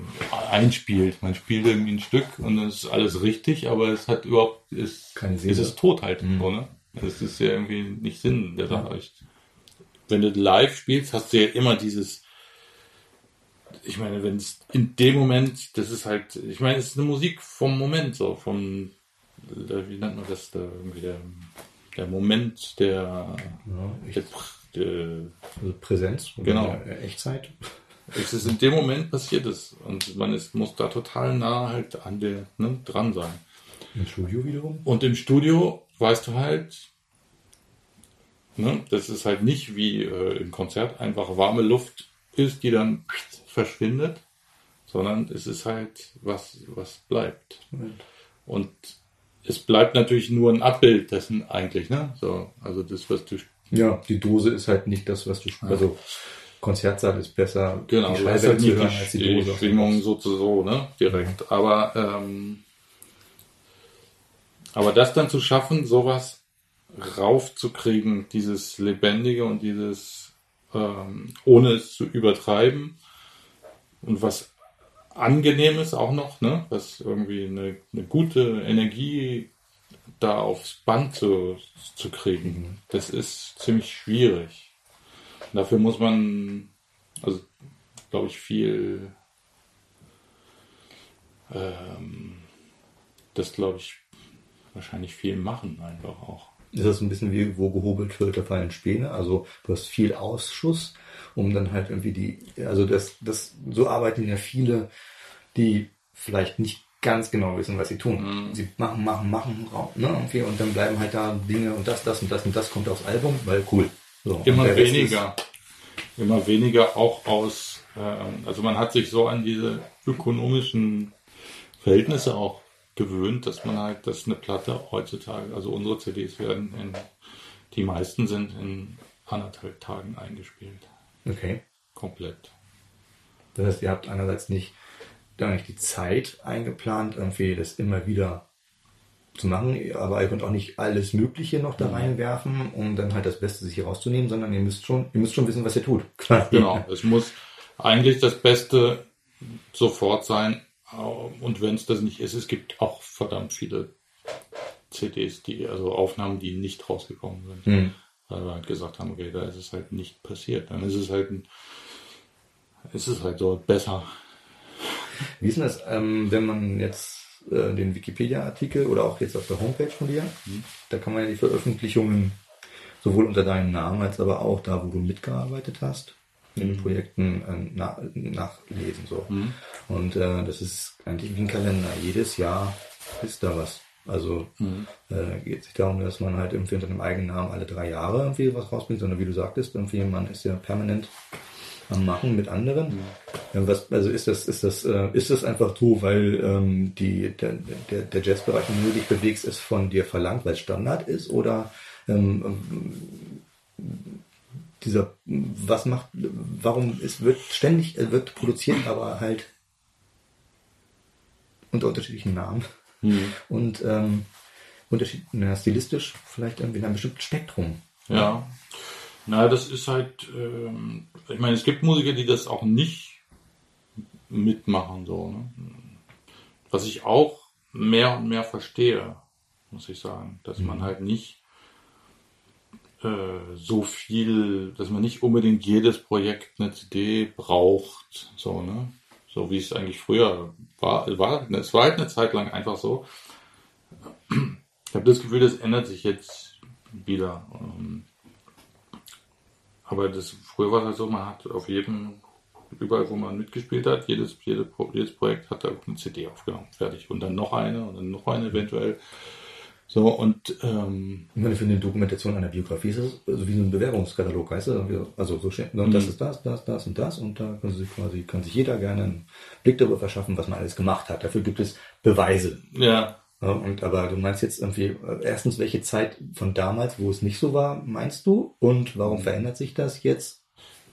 S2: einspielt. Man spielt irgendwie ein Stück und es ist alles richtig, aber es hat überhaupt, es,
S1: Keine
S2: es
S1: Seele.
S2: ist tot halt. So, ne? Das ist ja irgendwie nicht Sinn der Sache. Wenn du live spielst, hast du ja immer dieses, ich meine, wenn es in dem Moment, das ist halt, ich meine, es ist eine Musik vom Moment, so vom, der- wie nennt man das, der, irgendwie der, der Moment der,
S1: Ja, ich,
S2: der, der
S1: also Präsenz.
S2: Genau.
S1: äh, Echtzeit.
S2: es ist in dem Moment passiert es und man ist, muss da total nah halt an der ne, dran sein.
S1: Im Studio wiederum.
S2: Und im Studio weißt du halt, ne, das ist halt nicht wie äh, im Konzert einfach warme Luft ist, die dann verschwindet, sondern es ist halt was, was bleibt. Und es bleibt natürlich nur ein Abbild dessen eigentlich, ne? So, also das, was du
S1: Ja, die Dose ist halt nicht das, was du spielst. Also Konzertsaal ist besser,
S2: Genau,
S1: die Schallwelle
S2: halt
S1: zu hören
S2: die,
S1: als die Dose.
S2: Schwingung so zu so, ne? Direkt. Aber, ähm, aber das dann zu schaffen, sowas raufzukriegen, dieses Lebendige und dieses, ähm, ohne es zu übertreiben und was Angenehmes auch noch, ne? Was irgendwie eine, eine gute Energie da aufs Band zu, zu kriegen, das ist ziemlich schwierig. Dafür muss man, also glaube ich, viel, ähm, das glaube ich, wahrscheinlich viel machen einfach auch.
S1: Ist das ein bisschen wie, wo gehobelt wird, da fallen Späne? Also du hast viel Ausschuss, um dann halt irgendwie die, also das, das, so arbeiten ja viele, die vielleicht nicht ganz genau wissen, was sie tun. Mhm. Sie machen, machen, machen, ne, irgendwie, und dann bleiben halt da Dinge und das, das und das und das kommt aufs Album, weil cool.
S2: So, immer weniger. Immer weniger auch aus, äh, also man hat sich so an diese ökonomischen Verhältnisse auch gewöhnt, dass man halt, dass eine Platte heutzutage, also unsere CDs werden in, die meisten sind in anderthalb Tagen eingespielt.
S1: Okay.
S2: Komplett.
S1: Das heißt, ihr habt einerseits nicht, gar nicht die Zeit eingeplant, irgendwie das immer wieder zu machen, aber ihr könnt auch nicht alles Mögliche noch da reinwerfen, um dann halt das Beste sich hier rauszunehmen, sondern ihr müsst schon, ihr müsst schon wissen, was ihr tut.
S2: Genau. Es muss eigentlich das Beste sofort sein. Und wenn es das nicht ist, es gibt auch verdammt viele CDs, die, also Aufnahmen, die nicht rausgekommen sind. Mhm. Weil wir halt gesagt haben, okay, da ist es halt nicht passiert. Dann ist es halt ein, ist es halt so besser.
S1: Wie ist denn das, ähm, wenn man jetzt äh, den Wikipedia-Artikel oder auch jetzt auf der Homepage von dir. Mhm. Da kann man ja die Veröffentlichungen sowohl unter deinem Namen als aber auch da, wo du mitgearbeitet hast, in den. Projekten äh, na, nachlesen. So. Mhm. Und äh, das ist eigentlich wie ein Kalender. Jedes Jahr ist da was. Also mhm. äh, geht sich darum, dass man halt irgendwie unter dem eigenen Namen alle drei Jahre irgendwie was rausbringt, sondern wie du sagtest, irgendwie man ist ja permanent am Machen mit anderen. Mhm. Was, also ist das, ist das, äh, ist das einfach so, weil ähm, die, der, der, der Jazzbereich, in dem du dich bewegst, ist von dir verlangt, weil es Standard ist? Oder ähm, dieser, was macht, warum es wird ständig, es wird produziert, aber halt unter unterschiedlichen Namen mhm. und ähm, unterschied, na, stilistisch vielleicht irgendwie in einem bestimmten Spektrum.
S2: Ja. Na, das ist halt, ähm, ich meine, es gibt Musiker, die das auch nicht mitmachen, so, ne? Was ich auch mehr und mehr verstehe, muss ich sagen, dass mhm. man halt nicht so viel, dass man nicht unbedingt jedes Projekt eine CD braucht, so, ne? So wie es eigentlich früher war. war es war halt eine Zeit lang einfach so. Ich habe das Gefühl, das ändert sich jetzt wieder. Ähm, aber das, früher war es halt so, man hat auf jedem, überall wo man mitgespielt hat, jedes, jede, jedes Projekt hat da eine CD aufgenommen, fertig. Und dann noch eine und dann noch eine eventuell. So, und ähm,
S1: ich meine, für eine Dokumentation einer Biografie ist es so wie so ein Bewerbungskatalog, weißt du? Also so steht, und das mhm. ist das, das, das und das und da kann sich quasi, kann sich jeder gerne einen Blick darüber verschaffen, was man alles gemacht hat. Dafür gibt es Beweise.
S2: Ja.
S1: Ja, und aber du meinst jetzt irgendwie, äh, erstens, welche Zeit von damals, wo es nicht so war, meinst du? Und warum mhm. verändert sich das jetzt?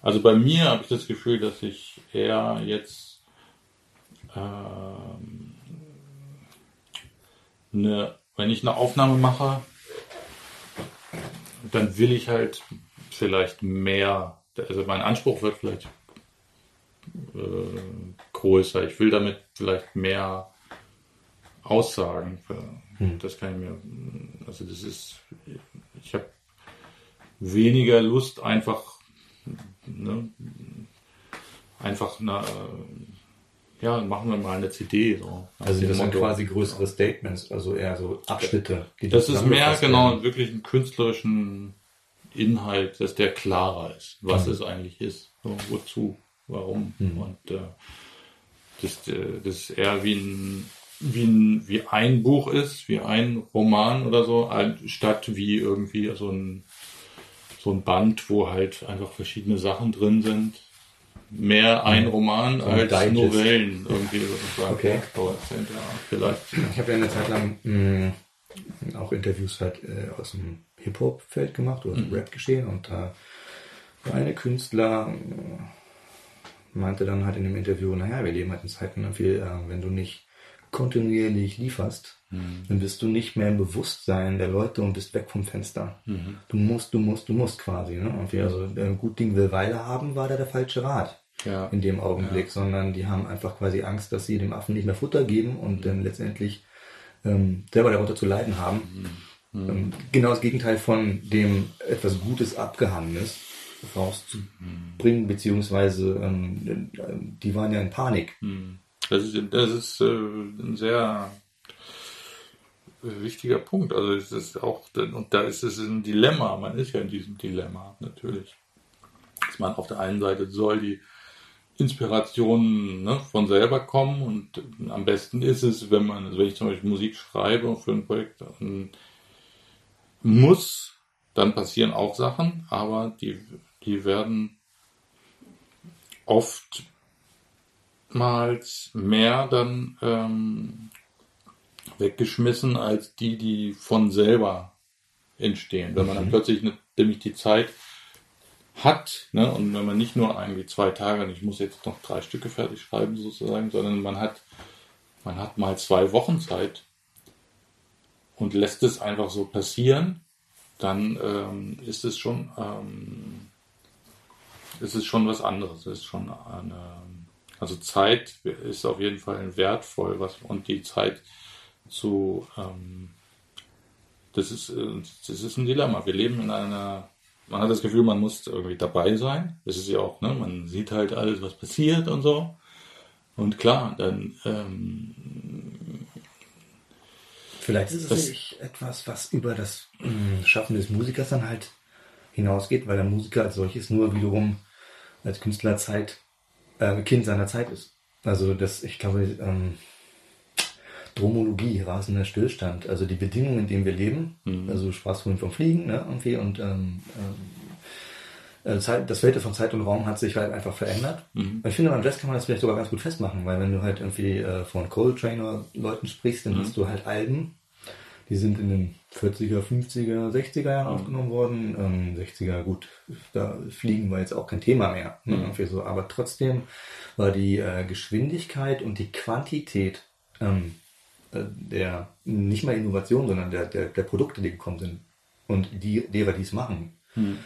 S2: Also bei mir habe ich das Gefühl, dass ich eher jetzt ähm, eine, wenn ich eine Aufnahme mache, dann will ich halt vielleicht mehr, also mein Anspruch wird vielleicht äh, größer. Ich will damit vielleicht mehr Aussagen. Hm. Das kann ich mir, also das ist, ich habe weniger Lust einfach, ne, einfach eine, ja, machen wir mal eine CD. So,
S1: also das sind quasi größere Statements, also eher so Abschnitte.
S2: das ist mehr genau wirklich einen künstlerischen Inhalt, dass der klarer ist, was mhm. es eigentlich ist, so, wozu, warum. Mhm. Und äh, das, äh, das ist eher wie ein wie ein, wie ein Buch ist, wie ein Roman oder so, statt wie irgendwie so ein, so ein Band, wo halt einfach verschiedene Sachen drin sind. Mehr ein Roman so als Digest. Novellen irgendwie sozusagen.
S1: Okay. Vielleicht. Ich habe ja eine Zeit lang mh, hm, auch Interviews halt äh, aus dem Hip-Hop-Feld gemacht oder mhm. Rap-Geschehen und da äh, eine Künstler äh, meinte dann halt in dem Interview, naja, wir leben halt in Zeiten, viel, äh, wenn du nicht kontinuierlich lieferst, mhm. dann bist du nicht mehr im Bewusstsein der Leute und bist weg vom Fenster. Mhm. Du musst, du musst, du musst quasi. Ne? Und wir also äh, gut Ding will Weile haben, war da der falsche Rat ja. in dem Augenblick, ja. sondern die haben einfach quasi Angst, dass sie dem Affen nicht mehr Futter geben und mhm. dann letztendlich ähm, selber darunter zu leiden haben. Mhm. Ähm, genau das Gegenteil von dem etwas Gutes Abgehangenes rauszubringen, beziehungsweise ähm, die waren ja in Panik.
S2: Mhm. Das ist, das ist äh, ein sehr wichtiger Punkt. Also es ist auch, und da ist es ein Dilemma. Man ist ja in diesem Dilemma natürlich. Dass man auf der einen Seite soll die Inspirationen ne, von selber kommen und am besten ist es, wenn man, also wenn ich zum Beispiel Musik schreibe für ein Projekt, muss, dann passieren auch Sachen, aber die, die werden oftmals mehr dann ähm, weggeschmissen als die, die von selber entstehen. Wenn man dann mhm. plötzlich nämlich die Zeit hat, ne, und wenn man nicht nur irgendwie zwei Tage, und ich muss jetzt noch drei Stücke fertig schreiben sozusagen, sondern man hat, man hat mal zwei Wochen Zeit und lässt es einfach so passieren, dann ähm, ist es schon, ähm, ist es schon was anderes. Es ist schon eine, also Zeit ist auf jeden Fall wertvoll, was und die Zeit zu, ähm, das ist, äh, das ist ein Dilemma. Wir leben in einer man hat das Gefühl, man muss irgendwie dabei sein. Das ist ja auch, ne, man sieht halt alles, was passiert und so. Und klar, dann. Ähm,
S1: Vielleicht ist es das, etwas, was über das äh, Schaffen des Musikers dann halt hinausgeht, weil der Musiker als solches nur wiederum als Künstler Zeit, äh, Kind seiner Zeit ist. Also das, ich glaube, ähm, Dromologie, rasender Stillstand, also die Bedingungen, in denen wir leben. Mhm. Also du sprachst vorhin vom Fliegen, ne, irgendwie und ähm, äh, Zeit, das Feld von Zeit und Raum hat sich halt einfach verändert. Mhm. Ich finde, beim Jazz kann man das vielleicht sogar ganz gut festmachen, weil wenn du halt irgendwie äh, von Coltrane Leuten sprichst, dann mhm. hast du halt Alben, die sind in den 40er, 50er, 60er Jahren mhm. aufgenommen worden. Ähm, 60er, gut, da Fliegen war jetzt auch kein Thema mehr. Ne, mhm. so. Aber trotzdem war die äh, Geschwindigkeit und die Quantität ähm, äh, der, nicht mal Innovation, sondern der, der, der Produkte, die gekommen sind und die, derer, die es machen, hm.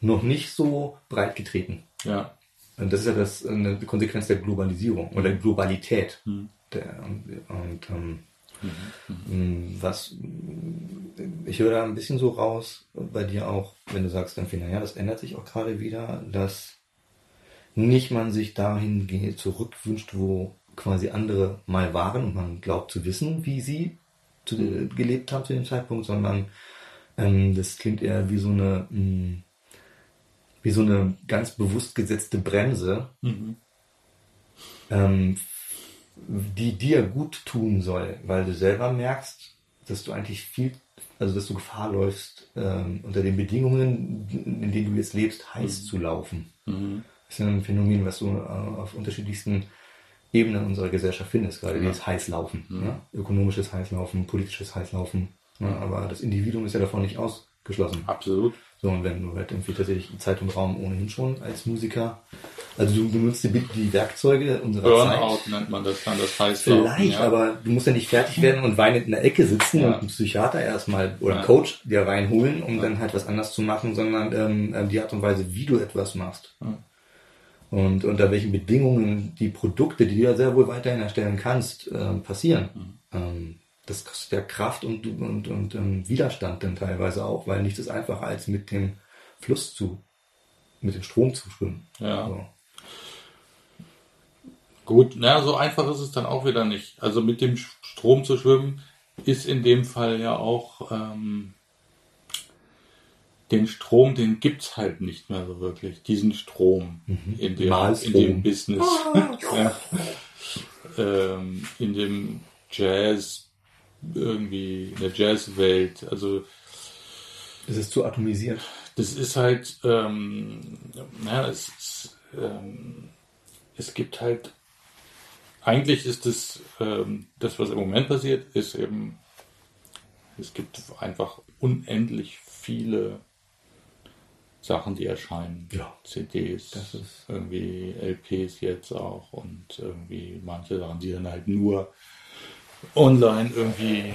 S1: noch nicht so breit getreten.
S2: Ja.
S1: Und das ist ja das, eine Konsequenz der Globalisierung oder der Globalität. Hm. Der, und, und ähm, mhm. was ich höre da ein bisschen so raus bei dir auch, wenn du sagst, dann naja, das ändert sich auch gerade wieder, dass nicht man sich dahin zurückwünscht, wo quasi andere mal waren und man glaubt zu wissen, wie sie zu, äh, gelebt haben zu dem Zeitpunkt, sondern ähm, das klingt eher wie so eine mh, mm, wie so eine ganz bewusst gesetzte Bremse, mhm. ähm, die dir gut tun soll, weil du selber merkst, dass du eigentlich viel, also dass du Gefahr läufst, ähm, unter den Bedingungen, in denen du jetzt lebst, heiß mhm. zu laufen. Mhm. Das ist ein Phänomen, was du äh, auf unterschiedlichsten Ebenen unserer Gesellschaft findest, gerade ja. dieses Heißlaufen. Mhm. Ja? Ökonomisches Heißlaufen, politisches Heißlaufen. Ja? Aber das Individuum ist ja davon nicht ausgeschlossen.
S2: Absolut.
S1: So, und wenn du halt irgendwie tatsächlich Zeit und Raum ohnehin schon als Musiker, also du benutzt die, die Werkzeuge unserer
S2: Burnout
S1: Zeit.
S2: nennt man das dann, das Heißlaufen.
S1: Vielleicht, ja. aber du musst ja nicht fertig werden und weinend in der Ecke sitzen ja. und einen Psychiater erstmal oder einen Coach dir reinholen, um dann halt was anders zu machen, sondern ähm, die Art und Weise, wie du etwas machst und unter welchen Bedingungen die Produkte, die du ja sehr wohl weiterhin erstellen kannst, äh, passieren. Mhm. Ähm, das kostet ja Kraft und, und, und ähm, Widerstand dann teilweise auch, weil nichts ist einfacher als mit dem Fluss zu, mit dem Strom zu schwimmen.
S2: Ja. So. Gut, na, so einfach ist es dann auch wieder nicht. Also mit dem Strom zu schwimmen ist in dem Fall ja auch ähm, den Strom, den gibt es halt nicht mehr so wirklich. Diesen Strom mhm. in, dem, in dem Business. ja. ähm, in dem Jazz, irgendwie in der Jazzwelt. Also
S1: es ist zu atomisiert.
S2: Das ist halt, ähm, ja, es, ist, ähm, es gibt halt, eigentlich ist es, ähm, das, was im Moment passiert, ist eben, es gibt einfach unendlich viele Sachen, die erscheinen.
S1: Ja.
S2: CDs, das ist irgendwie LPs jetzt auch und irgendwie manche Sachen, die dann halt nur online irgendwie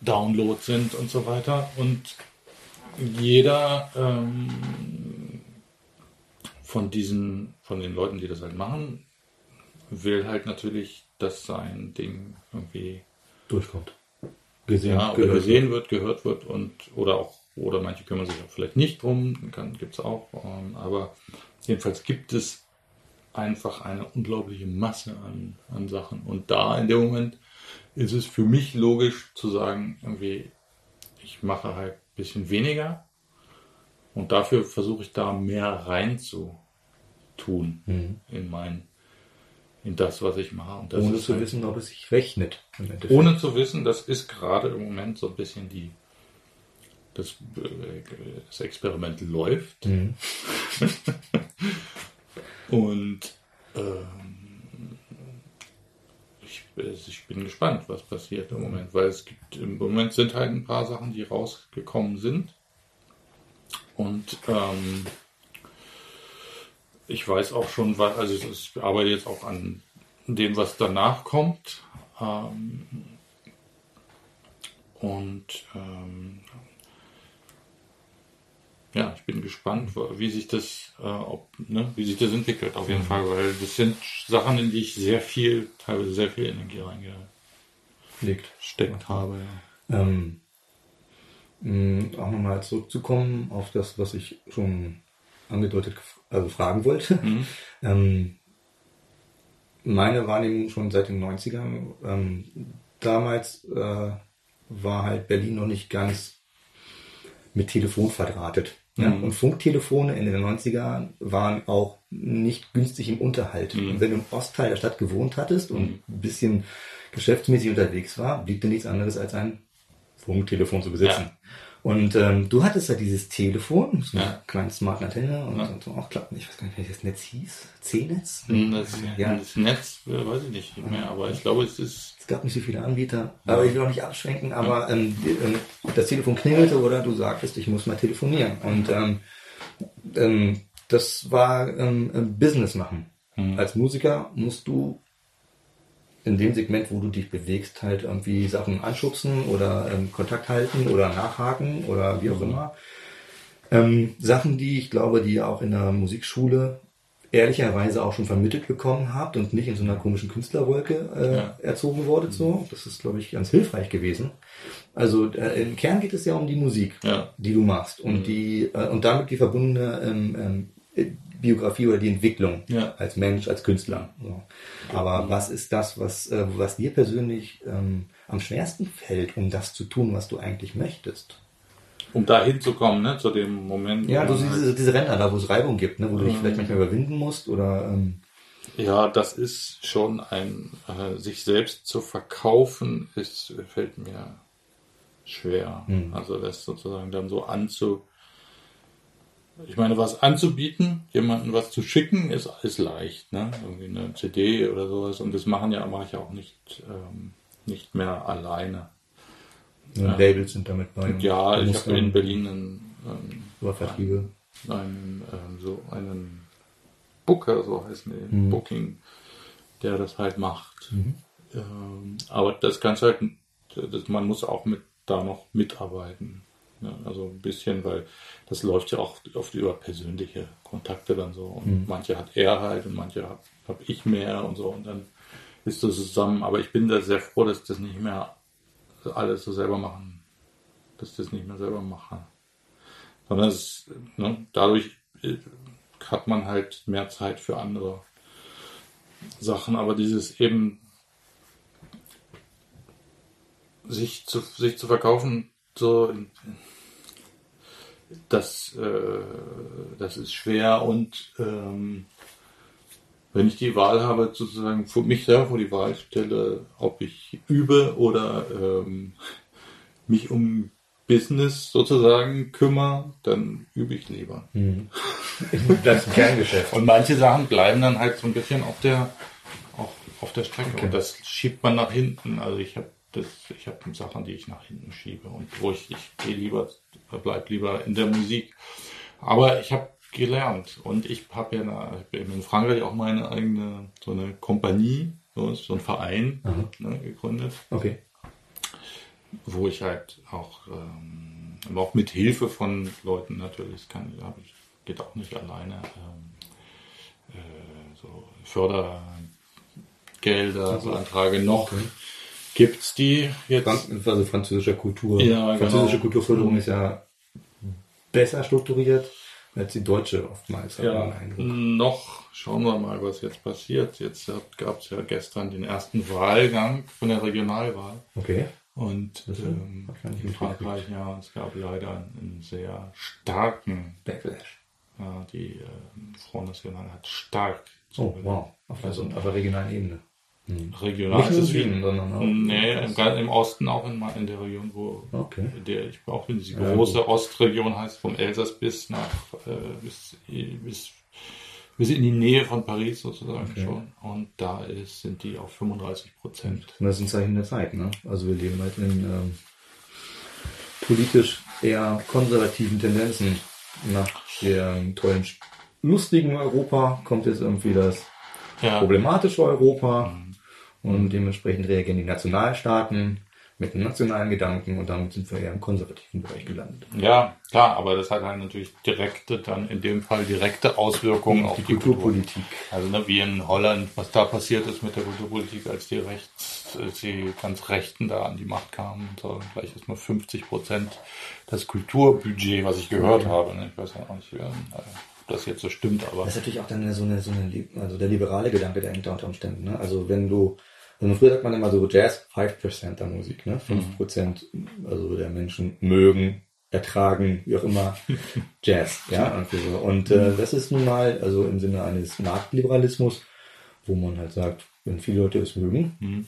S2: Download sind und so weiter. Und jeder ähm, von diesen, von den Leuten, die das halt machen, will halt natürlich, dass sein Ding irgendwie
S1: durchkommt.
S2: Gesehen, ja, oder gesehen wird, gehört wird und oder auch oder manche kümmern sich auch vielleicht nicht drum, gibt es auch. Ähm, aber jedenfalls gibt es einfach eine unglaubliche Masse an, an Sachen. Und da in dem Moment ist es für mich logisch zu sagen, irgendwie, ich mache halt ein bisschen weniger und dafür versuche ich da mehr rein zu tun in mein, in das, was ich mache. Und
S1: Ohne zu
S2: halt-
S1: wissen, ob es sich rechnet.
S2: ohne zu wissen, das ist gerade im Moment so ein bisschen die, das, äh, das Experiment läuft.
S1: Mhm.
S2: Und ähm, ich, also ich bin gespannt, was passiert im Moment, weil es gibt im Moment sind halt ein paar Sachen, die rausgekommen sind. Und ähm, ich weiß auch schon, was, also ich arbeite jetzt auch an dem, was danach kommt. Ähm, und ähm, ja, ich bin gespannt, wie sich das, äh, ob, ne, wie sich das entwickelt, auf jeden Fall, weil das sind Sachen, in die ich sehr viel, teilweise sehr viel Energie reingesteckt habe. Ja.
S1: Ähm, mh, auch nochmal zurückzukommen auf das, was ich schon angedeutet, also fragen wollte. Ähm, meine Wahrnehmung schon seit den 90ern, ähm, damals äh, war halt Berlin noch nicht ganz mit Telefon verdrahtet. Ja? Und Funktelefone in den 90ern waren auch nicht günstig im Unterhalt. Und wenn du im Ostteil der Stadt gewohnt hattest und ein bisschen geschäftsmäßig unterwegs war, blieb dir nichts anderes als ein Funktelefon zu besitzen.
S2: Ja.
S1: Und ähm, du hattest ja dieses Telefon, so
S2: Ja.
S1: kleine smart Antenne und,
S2: Ja.
S1: und so auch klar, ich weiß gar nicht, wie das Netz hieß. C-Netz?
S2: Das,
S1: Ja.
S2: das Netz, äh, weiß ich nicht mehr, aber ich glaube, es ist,
S1: Es gab nicht so viele Anbieter, aber ich will auch nicht abschränken, aber ähm, ähm, das Telefon klingelte oder du sagtest, ich muss mal telefonieren. Und ähm, ähm, das war ähm, ähm, Business machen. Als Musiker musst du in dem Segment, wo du dich bewegst, halt irgendwie Sachen anschubsen oder ähm, Kontakt halten oder nachhaken oder wie auch immer. Ähm, Sachen, die ich glaube, die ihr auch in der Musikschule ehrlicherweise auch schon vermittelt bekommen habt und nicht in so einer komischen Künstlerwolke äh,
S2: Ja.
S1: erzogen wurde. So. Das ist, glaube ich, ganz hilfreich gewesen. Also äh, im Kern geht es ja um die Musik,
S2: Ja.
S1: die du machst und die äh, und damit die verbundene ähm, ähm, äh, Biografie oder die Entwicklung
S2: Ja.
S1: als Mensch, als Künstler. So. Aber was ist das, was, äh, was dir persönlich ähm, am schwersten fällt, um das zu tun, was du eigentlich möchtest?
S2: um da hinzukommen, ne, zu dem Moment.
S1: Ja,
S2: wo
S1: du siehst diese, diese Ränder da, wo es Reibung gibt, ne, wo du dich vielleicht manchmal überwinden musst oder ähm,
S2: Ja, das ist schon ein, äh, sich selbst zu verkaufen, ist, fällt mir schwer.
S1: Hm.
S2: Also das sozusagen dann so anzu, ich meine, was anzubieten, jemandem was zu schicken, ist, ist leicht, ne? Irgendwie eine CD oder sowas. Und das machen ja, mache ich ja auch nicht, ähm, nicht mehr alleine.
S1: Labels sind damit bei.
S2: Ja, ich habe in Berlin einen, ähm,
S1: über Vertriebe.
S2: einen, ähm, so einen Booker, so heißt die,
S1: Mhm.
S2: Booking, der das halt macht. Ähm, aber das Ganze halt, das, man muss auch mit da noch mitarbeiten. Ja, also ein bisschen, weil das läuft ja auch oft über persönliche Kontakte dann so. Und
S1: Mhm.
S2: manche hat er halt und manche habe hab ich mehr und so. Und dann ist das zusammen. Aber ich bin da sehr froh, dass ich das nicht mehr alles so selber machen, dass ich das nicht mehr selber mache sondern es, ne, dadurch äh, hat man halt mehr Zeit für andere Sachen, aber dieses eben sich zu, sich zu verkaufen, so das, äh, das ist schwer und ähm, wenn ich die Wahl habe, sozusagen für mich selber vor die Wahl stelle, ob ich übe oder ähm, mich um Business sozusagen kümmere, dann übe ich lieber.
S1: Das ist ein Kerngeschäft.
S2: Und manche Sachen bleiben dann halt so ein bisschen auf der, auf, auf der Strecke. Und das schiebt man nach hinten. Also ich habe das, ich habe Sachen, die ich nach hinten schiebe und wo ich, ich gehe lieber, bleib lieber in der Musik. Aber ich habe gelernt und ich habe ja eine, ich hab in Frankreich auch meine eigene, so eine Kompanie, so, so ein Verein ne, gegründet
S1: Okay.
S2: wo ich halt auch, ähm, aber auch mit Hilfe von Leuten natürlich, kann, hab ich, geht auch nicht alleine, ähm, äh, so Fördergelder beantrage noch. Gibt's die jetzt?
S1: Also französischer Kultur.
S2: Ja,
S1: Französische
S2: genau.
S1: Kulturförderung ist ja besser strukturiert als die deutsche oftmals.
S2: Ja, noch schauen wir mal, was jetzt passiert. Jetzt gab es ja gestern den ersten Wahlgang von der Regionalwahl.
S1: Okay.
S2: Und
S1: äh,
S2: ähm, in. Frankreich, ja, es gab leider einen sehr starken
S1: Backlash.
S2: Ja, die äh, Front National hat stark
S1: Oh, wow. Auf der, auf der regionalen Ebene.
S2: Regional.
S1: Nicht
S2: ist es
S1: Süden,
S2: wie-
S1: sondern auch.
S2: Nee, im, im Osten auch in, in der Region, wo
S1: Okay.
S2: der ich auch in diese
S1: Ja,
S2: große Ostregion heißt, vom Elsass bis nach äh, bis, bis, bis in die Nähe von Paris sozusagen
S1: Okay.
S2: schon. Und da ist, sind die auf 35 Prozent.
S1: Und das ist ein Zeichen der Zeit, ne? Also wir leben halt in ähm, politisch eher konservativen Tendenzen. Nach dem tollen, lustigen Europa kommt jetzt irgendwie das
S2: Ja,
S1: problematische Europa und dementsprechend reagieren die Nationalstaaten mit nationalen Gedanken und damit sind wir eher im konservativen Bereich gelandet.
S2: ja, klar, aber das hat halt natürlich direkte, dann in dem Fall direkte Auswirkungen auf
S1: Die
S2: die, Kultur.
S1: Kulturpolitik.
S2: Also ne, wie in Holland, was da passiert ist mit der Kulturpolitik, als die rechts, als die ganz Rechten da an die Macht kamen, so gleich ist mal 50 Prozent das Kulturbudget, was ich gehört habe. Ne? Ich weiß ja auch nicht, ähm, ob das jetzt so stimmt, aber
S1: Das ist natürlich auch dann so eine, so eine, also der liberale Gedanke dahinter unter Umständen. Ne? Also wenn du, also früher sagt man immer so Jazz, 5% der Musik, ne? 5% also der Menschen mögen, ertragen, wie auch immer, Jazz, ja. Und äh, das ist nun mal, also im Sinne eines Marktliberalismus, wo man halt sagt, wenn viele Leute es mögen,
S2: Mhm.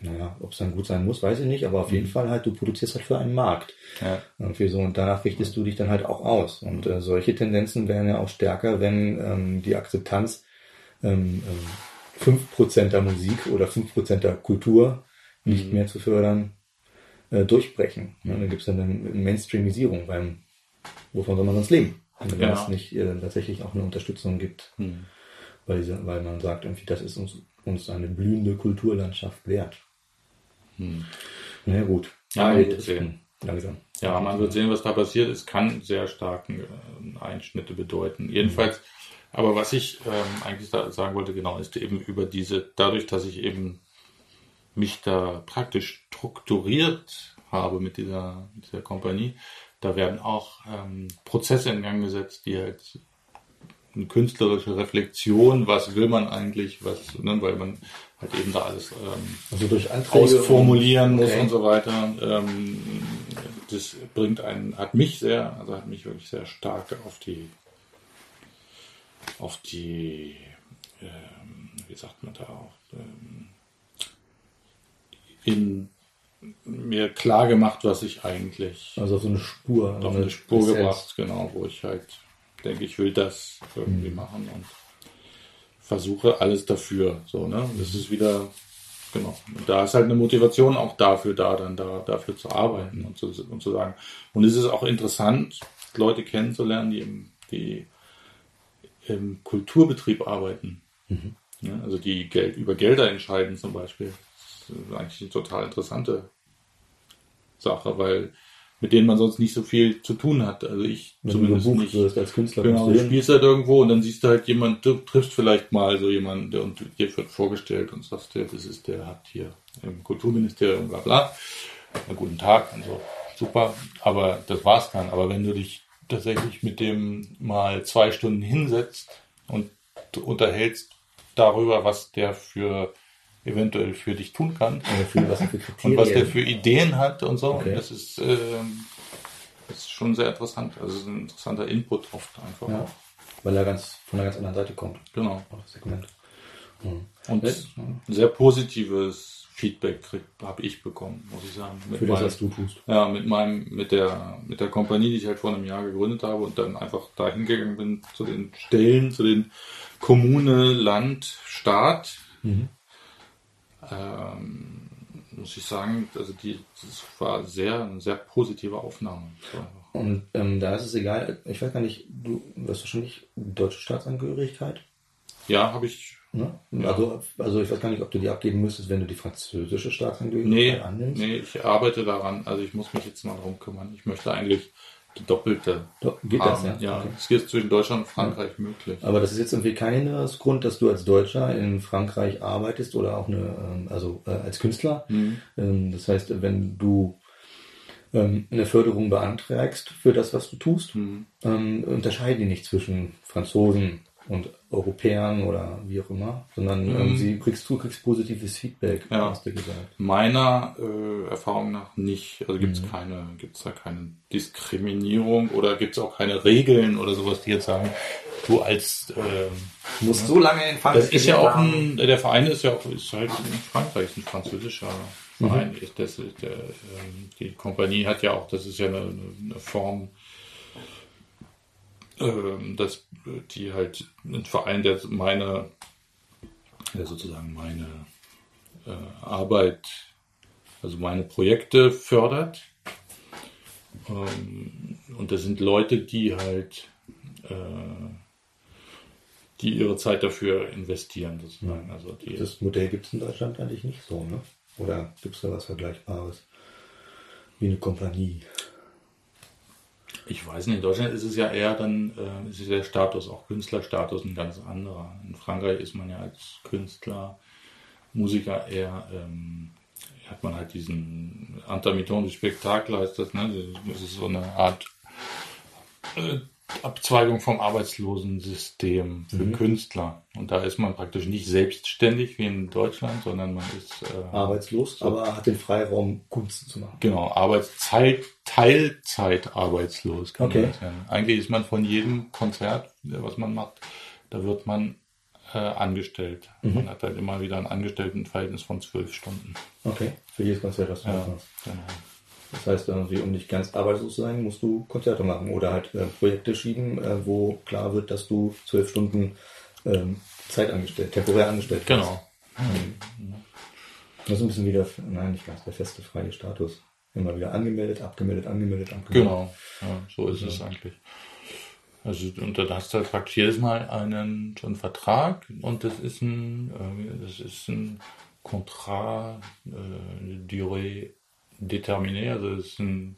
S1: naja, ob es dann gut sein muss, weiß ich nicht, aber auf jeden Fall halt, du produzierst halt für einen Markt.
S2: ja,
S1: Irgendwie so, und danach richtest du dich dann halt auch aus. Und äh, solche Tendenzen wären ja auch stärker, wenn ähm, die Akzeptanz ähm, ähm, 5% der Musik oder 5% der Kultur nicht mehr zu fördern, äh, durchbrechen. Ja, da gibt es dann eine Mainstreamisierung, weil wovon soll man sonst leben? Wenn
S2: Genau.
S1: es nicht äh, tatsächlich auch eine Unterstützung gibt,
S2: Mhm.
S1: weil, diese, weil man sagt, irgendwie, das ist uns, uns eine blühende Kulturlandschaft wert.
S2: Mhm.
S1: Na ja, gut.
S2: Ja, man
S1: Alt
S2: wird sehen.
S1: langsam.
S2: Ja, man wird sehen, was da passiert. Es kann sehr starken äh, Einschnitte bedeuten. Jedenfalls, aber was ich ähm, eigentlich da sagen wollte, genau, ist eben über diese, dadurch, dass ich eben mich da praktisch strukturiert habe mit dieser, mit dieser Kompanie, da werden auch ähm, Prozesse in Gang gesetzt, die halt eine künstlerische Reflexion, was will man eigentlich, was, ne, weil man halt eben da alles ähm,
S1: Also durch Anträge
S2: ausformulieren muss
S1: Okay.
S2: und so weiter. Ähm, das bringt einen, hat mich sehr, also hat mich wirklich sehr stark auf die, auf die, ähm, wie sagt man da auch, ähm, in mir klar gemacht, was ich eigentlich
S1: Also auf so eine Spur.
S2: auf
S1: so
S2: eine Spur gebracht, genau, wo ich halt denke, ich will das irgendwie
S1: Mhm.
S2: machen und versuche alles dafür. So, ne? Das ist wieder, genau. Und da ist halt eine Motivation auch dafür da, dann da, dafür zu arbeiten und zu, und zu sagen. Und es ist auch interessant, Leute kennenzulernen, die die im Kulturbetrieb arbeiten.
S1: Mhm.
S2: Ja, also die Geld über Gelder entscheiden zum Beispiel. Das ist eigentlich eine total interessante Sache, weil mit denen man sonst nicht so viel zu tun hat. Also ich
S1: Wenn du
S2: zumindest
S1: gebucht
S2: nicht.
S1: wirst als Künstler,
S2: Genau, du
S1: du
S2: spielst halt irgendwo und dann siehst du halt jemand, du triffst vielleicht mal so jemanden der- und dir wird vorgestellt und sagst dir, das ist der hat hier im Kulturministerium bla bla. Na, guten Tag und so. Super, aber das war's dann. Aber wenn du dich tatsächlich mit dem mal zwei Stunden hinsetzt und unterhältst darüber, was der für eventuell für dich tun kann
S1: für was für
S2: und was der für Ideen hat und so,
S1: Okay.
S2: das ist, ähm, das ist schon sehr interessant. Also es ist ein interessanter Input oft einfach.
S1: ja, weil er ganz von einer ganz anderen Seite kommt.
S2: Genau.
S1: Segment. Mhm.
S2: Und
S1: Ja.
S2: sehr positives Feedback habe ich bekommen, muss ich sagen. Mit
S1: Für das,
S2: meinem-
S1: was du tust.
S2: Ja, mit meinem, mit der, mit der Kompanie, die ich halt vor einem Jahr gegründet habe und dann einfach dahin gegangen bin zu den Stellen, zu den Kommune, Land, Staat.
S1: Mhm.
S2: Ähm, muss ich sagen, also die, das war sehr, eine sehr positive Aufnahme.
S1: Und ähm, da ist es egal, ich weiß gar nicht, du hast wahrscheinlich deutsche Staatsangehörigkeit.
S2: Ja, habe ich.
S1: Ne?
S2: Ja.
S1: Also, also ich weiß gar nicht, ob du die abgeben müsstest, wenn du die französische Staatsangehörigkeit
S2: Nee,
S1: annimmst.
S2: nee, ich arbeite daran. Also ich muss mich jetzt mal darum kümmern. Ich möchte eigentlich die doppelte
S1: Doch, geht das,
S2: haben.
S1: ja?
S2: Ja,
S1: Okay.
S2: es geht zwischen Deutschland und Frankreich möglich.
S1: Aber das ist jetzt irgendwie kein Grund, dass du als Deutscher in Frankreich arbeitest oder auch eine, ähm, also äh, als Künstler.
S2: Mhm.
S1: Ähm, Das heißt, wenn du ähm, eine Förderung beantragst für das, was du tust,
S2: Mhm.
S1: unterscheiden die nicht zwischen Franzosen, und Europäern oder wie auch immer, sondern
S2: Mhm.
S1: ähm, sie kriegst du kriegst positives Feedback,
S2: Ja.
S1: hast du gesagt.
S2: Meiner äh, Erfahrung nach nicht. Also gibt es
S1: Mhm.
S2: keine, gibt's da keine Diskriminierung oder gibt es auch keine Regeln oder sowas, die jetzt sagen, du als ähm,
S1: Du musst so lange in
S2: Das ist ja auch ein, der Verein ist ja auch, ist halt in Frankreich, ist ein französischer Verein. Ist das, der, ähm, die Kompanie hat ja auch, das ist ja eine, eine Form, ähm, dass die halt ein Verein, der meine, der sozusagen meine äh, Arbeit, also meine Projekte fördert. Ähm, und das sind Leute, die halt äh, die ihre Zeit dafür investieren, sozusagen. Also die,
S1: Das Modell gibt es in Deutschland eigentlich nicht so, ne? Oder gibt es da was Vergleichbares? Wie eine Kompanie.
S2: Ich weiß nicht, in Deutschland ist es ja eher dann, äh, ist der Status, auch Künstlerstatus ein ganz anderer. In Frankreich ist man ja als Künstler, Musiker eher, ähm, hat man halt diesen Intermittent du Spektakel heißt das, ne? Das ist so eine Art äh, Abzweigung vom Arbeitslosensystem für Künstler. Und da ist man praktisch nicht selbstständig wie in Deutschland, sondern man ist äh,
S1: Arbeitslos, aber hat den Freiraum, Kunst zu machen.
S2: Genau, Arbeitszeit, Teilzeit arbeitslos.
S1: Okay.
S2: Eigentlich ist man von jedem Konzert, äh, was man macht, da wird man äh, angestellt.
S1: Mhm.
S2: Man hat halt immer wieder ein Angestelltenverhältnis von zwölf Stunden.
S1: Okay. Für jedes Konzert, was du
S2: Ja,
S1: machst.
S2: genau.
S1: Das heißt, irgendwie, um nicht ganz arbeitslos zu sein, musst du Konzerte machen oder halt äh, Projekte schieben, äh, wo klar wird, dass du zwölf Stunden ähm, Zeit angestellt, temporär angestellt bist.
S2: Genau.
S1: Das ist ein bisschen wieder, nein, nicht ganz der feste freie Status. Immer wieder angemeldet, abgemeldet, angemeldet, abgemeldet.
S2: Genau, ja, so ist es eigentlich. Also und da hast du halt praktisch jedes Mal einen so einen Vertrag und das ist ein äh, das ist ein Contrat äh, durée déterminé, also das ist ein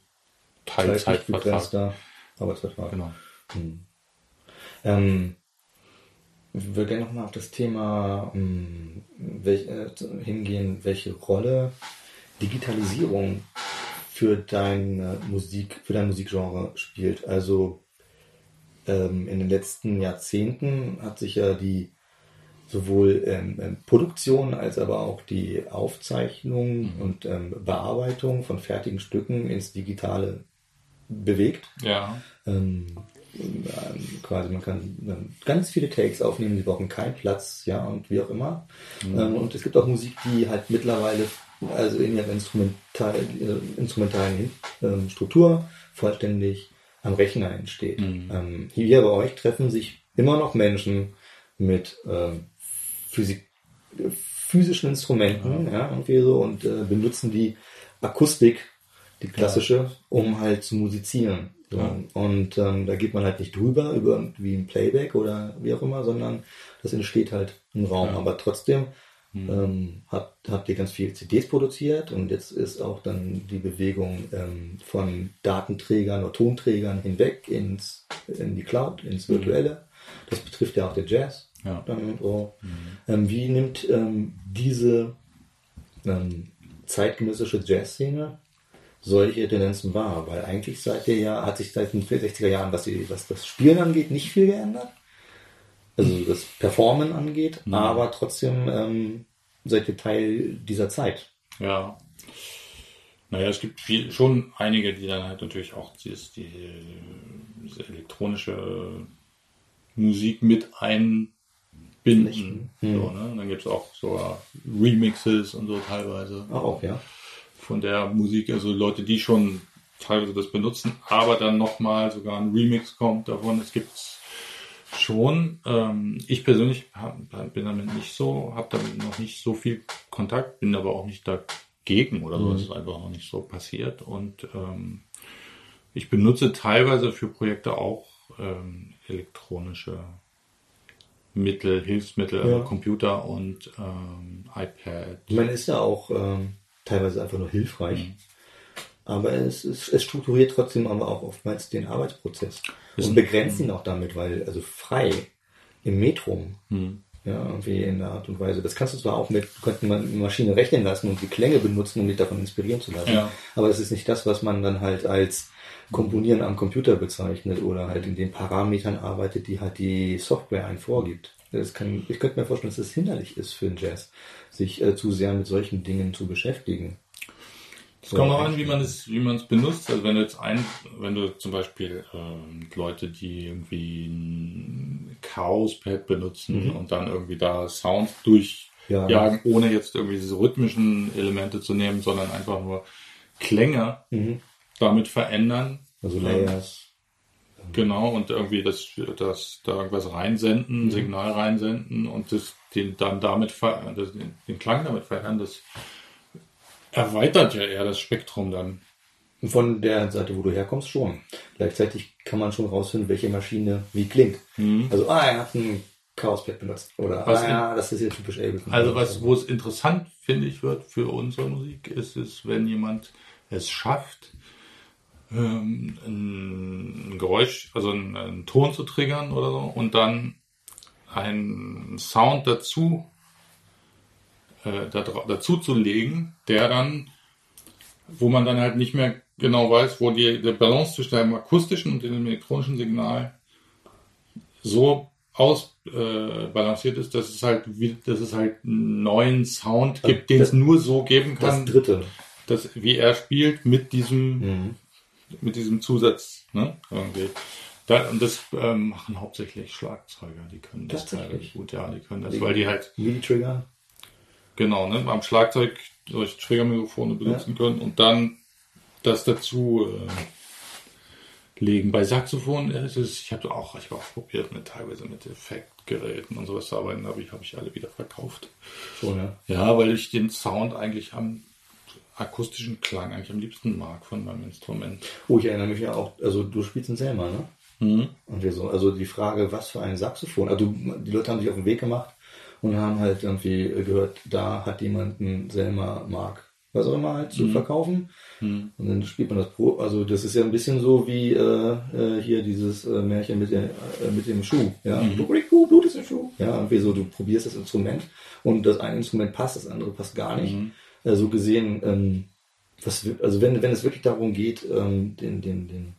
S2: Teilzeitvertrag.
S1: Arbeitsvertrag.
S2: Genau.
S1: Ähm, ich würde gerne nochmal auf das Thema ähm, welch, äh, hingehen, welche Rolle Digitalisierung für deine Musik, für dein Musikgenre spielt. Also ähm, in den letzten Jahrzehnten hat sich ja die sowohl ähm, ähm, Produktion als aber auch die Aufzeichnung und ähm, Bearbeitung von fertigen Stücken ins Digitale bewegt.
S2: Ja.
S1: Ähm, ähm, quasi man kann ähm, ganz viele Takes aufnehmen, die brauchen keinen Platz, ja, und wie auch immer. Ähm, und es gibt auch Musik, die halt mittlerweile, also in ihrer Instrumental, äh, instrumentalen ähm, Struktur vollständig am Rechner entsteht. Ähm, hier bei euch treffen sich immer noch Menschen mit ähm, Physik, physischen Instrumenten, ja, irgendwie so, und äh, benutzen die Akustik, die klassische, um halt zu musizieren. So.
S2: Ja.
S1: Und ähm, da geht man halt nicht drüber, über irgendwie ein Playback oder wie auch immer, sondern das entsteht halt im Raum. Aber trotzdem ähm, habt, habt ihr ganz viele CDs produziert und jetzt ist auch dann die Bewegung ähm, von Datenträgern oder Tonträgern hinweg ins, in die Cloud, ins Virtuelle. Das betrifft ja auch den Jazz.
S2: Ja.
S1: Dann so. ähm, wie nimmt ähm, diese ähm, zeitgenössische Jazzszene solche Tendenzen wahr? Weil eigentlich seid ihr ja, hat sich seit den 60er Jahren, was, die, was das Spielen angeht, nicht viel geändert. Also das Performen angeht, aber trotzdem ähm, seid ihr Teil dieser Zeit.
S2: Ja. Naja, es gibt viel, schon einige, die dann halt natürlich auch dieses, die, diese elektronische Musik mit einbinden. So, ne? Und dann gibt es auch so Remixes und so teilweise
S1: Auch, ja.
S2: von der Musik, also Leute, die schon teilweise das benutzen, aber dann nochmal sogar ein Remix kommt davon. Es gibt schon. Ähm, ich persönlich hab, bin damit nicht so, habe damit noch nicht so viel Kontakt, bin aber auch nicht dagegen oder so. Es ist einfach noch nicht so passiert. Und ähm, ich benutze teilweise für Projekte auch ähm, elektronische Mittel, Hilfsmittel,
S1: Ja.
S2: Computer und ähm, iPad.
S1: Ich meine, ist ja auch ähm, teilweise einfach nur hilfreich. Aber es, es, es strukturiert trotzdem aber auch oftmals den Arbeitsprozess.
S2: Ist
S1: Und begrenzt ihn auch damit, weil, also frei im Metrum Ja, irgendwie in der Art und Weise. Das kannst du zwar auch mit, du könntest eine Maschine rechnen lassen und die Klänge benutzen, um dich davon inspirieren zu lassen.
S2: Ja.
S1: Aber das ist nicht das, was man dann halt als Komponieren am Computer bezeichnet oder halt in den Parametern arbeitet, die halt die Software einen vorgibt. Das kann, ich könnte mir vorstellen, dass es hinderlich ist für den Jazz, sich äh, zu sehr mit solchen Dingen zu beschäftigen.
S2: Es kommt auch an, wie man es, wie man es benutzt. Also wenn du jetzt ein, wenn du zum Beispiel ähm, Leute, die irgendwie ein Chaos-Pad benutzen und dann irgendwie da Sounds durchjagen,
S1: Ja.
S2: ohne jetzt irgendwie diese rhythmischen Elemente zu nehmen, sondern einfach nur Klänge damit verändern.
S1: Also Layers.
S2: Genau, und irgendwie das, das da irgendwas reinsenden, Signal reinsenden und das, den dann damit den, den Klang damit verändern, das erweitert ja eher das Spektrum dann.
S1: Von der Seite, wo du herkommst, schon. Gleichzeitig kann man schon rausfinden, welche Maschine wie klingt. Also, ah, er hat ein Chaos-Pad benutzt. Oder,
S2: Was
S1: ah, ja, das ist jetzt typisch Ableton.
S2: Also was, wo es interessant, finde ich, wird für unsere Musik, ist es, wenn jemand es schafft, ähm, ein Geräusch, also einen, einen Ton zu triggern oder so und dann einen Sound dazu äh, da, dazu zu legen, der dann, wo man dann halt nicht mehr genau weiß, wo die der Balance zwischen dem akustischen und dem elektronischen Signal so ausbalanciert äh, ist, dass es halt wie, dass es halt einen neuen Sound gibt, den es nur so geben
S1: das
S2: kann,
S1: dritte.
S2: dass, wie er spielt mit diesem
S1: Mhm.
S2: mit diesem Zusatz, ne? Irgendwie. Da, und das ähm, machen hauptsächlich Schlagzeuger, die können das gut, ja, die können das, weil die halt,
S1: MIDI-Trigger.
S2: Genau, ne, am Schlagzeug solche Triggermikrofone benutzen können und dann das dazu äh, legen. Bei Saxophon ist es, ich habe auch, ich habe auch probiert mit teilweise mit Effektgeräten und sowas zu arbeiten, aber ich habe ich alle wieder verkauft.
S1: Schon, ja.
S2: Ja, weil ich den Sound eigentlich am akustischen Klang eigentlich am liebsten mag von meinem Instrument.
S1: Oh, ich erinnere mich ja auch, also du spielst in Selma, ne?
S2: Mhm.
S1: Und wir so, also die Frage, was für ein Saxophon. Also die Leute haben sich auf den Weg gemacht und haben halt irgendwie gehört, da hat jemand einen Selma Mark, was auch immer halt zu verkaufen. Und dann spielt man das Pro. Also das ist ja ein bisschen so wie äh, äh, hier dieses äh, Märchen mit, der, äh, mit dem Schuh. Ja, Blutiku, Blut ist im Schuh. Ja, irgendwie so, du probierst das Instrument und das eine Instrument passt, das andere passt gar nicht. Äh, so gesehen, ähm, was, also wenn, wenn es wirklich darum geht, ähm, den, den, den,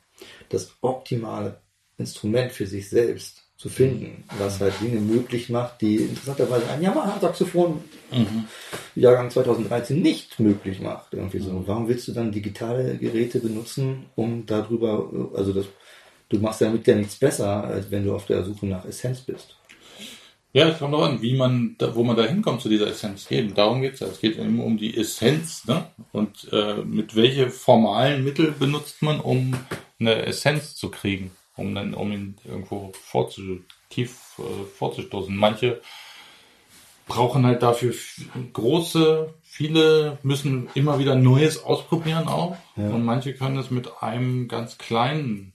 S1: das optimale Instrument für sich selbst zu finden, was halt Dinge möglich macht, die interessanterweise ein Yamaha-Saxophon Jahrgang 2013 nicht möglich macht. Irgendwie so. Warum willst du dann digitale Geräte benutzen, um darüber, also das, du machst damit ja nichts besser, als wenn du auf der Suche nach Essenz bist.
S2: Ja, es kommt auch an, wie man, da, wo man da hinkommt zu dieser Essenz. Eben, darum geht's ja. Es geht immer um die Essenz, ne? Und äh, mit welche formalen Mittel benutzt man, um eine Essenz zu kriegen, um dann, um ihn irgendwo vorzu, tief äh, vorzustoßen. Manche brauchen halt dafür große, viele müssen immer wieder Neues ausprobieren auch. Und manche können es mit einem ganz kleinen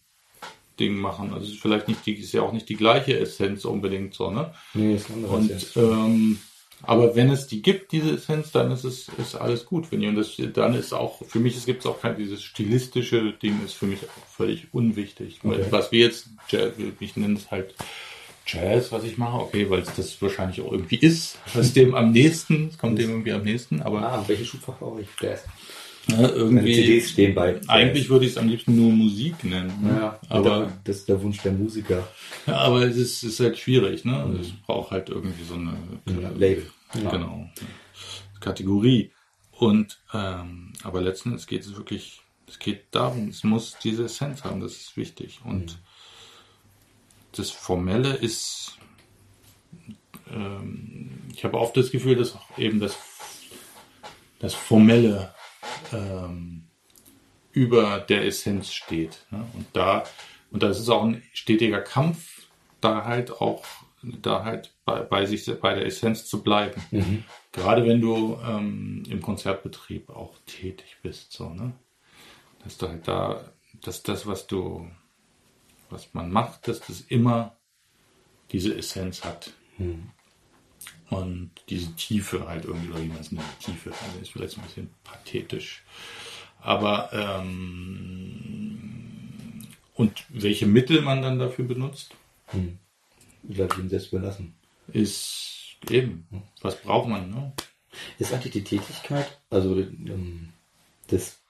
S2: Ding machen. Also es ist vielleicht nicht die, ist ja auch nicht die gleiche Essenz unbedingt so, ne?
S1: Nee, ist anderes
S2: Und
S1: jetzt.
S2: ähm, aber wenn es die gibt, diese Essenz, dann ist es ist alles gut, ich. Und das, dann ist auch für mich, es gibt auch kein dieses stilistische Ding, ist für mich auch völlig unwichtig.
S1: Okay.
S2: Was wir jetzt, Jazz, ich nenne es halt Jazz, was ich mache, okay, weil es das wahrscheinlich auch irgendwie ist, was dem am nächsten, es kommt dem irgendwie am nächsten, aber
S1: Ah, welche Schubfach brauche ich? Jazz.
S2: Ne, irgendwie,
S1: CDs stehen bei.
S2: Eigentlich würde ich es am liebsten nur Musik nennen. ne?
S1: Ja,
S2: aber
S1: das ist der Wunsch der Musiker.
S2: Ja, aber es ist, ist halt schwierig, ne? Also Es braucht halt irgendwie so eine
S1: Ja, Label. Ja.
S2: genau Kategorie. Und ähm, aber letzten Endes geht es wirklich, es geht darum, es muss diese Essenz haben, das ist wichtig. Und das Formelle ist, ähm, ich habe oft das Gefühl, dass auch eben das, das Formelle ähm, über der Essenz steht. Ne? Und da, und das ist auch ein stetiger Kampf, da halt auch, da halt bei, bei sich, bei der Essenz zu bleiben. Gerade wenn du ähm, im Konzertbetrieb auch tätig bist, so, ne? Dass du halt da, dass das, was du, was man macht, dass das immer diese Essenz hat. Und diese Tiefe halt irgendwie, oder wie man es nennt, Tiefe, also ist vielleicht ein bisschen pathetisch. Aber ähm, und welche Mittel man dann dafür benutzt,
S1: Ich glaube, ich ihn selbst überlassen.
S2: ist eben. Was braucht man, ne?
S1: Ist eigentlich die Tätigkeit, also ähm, des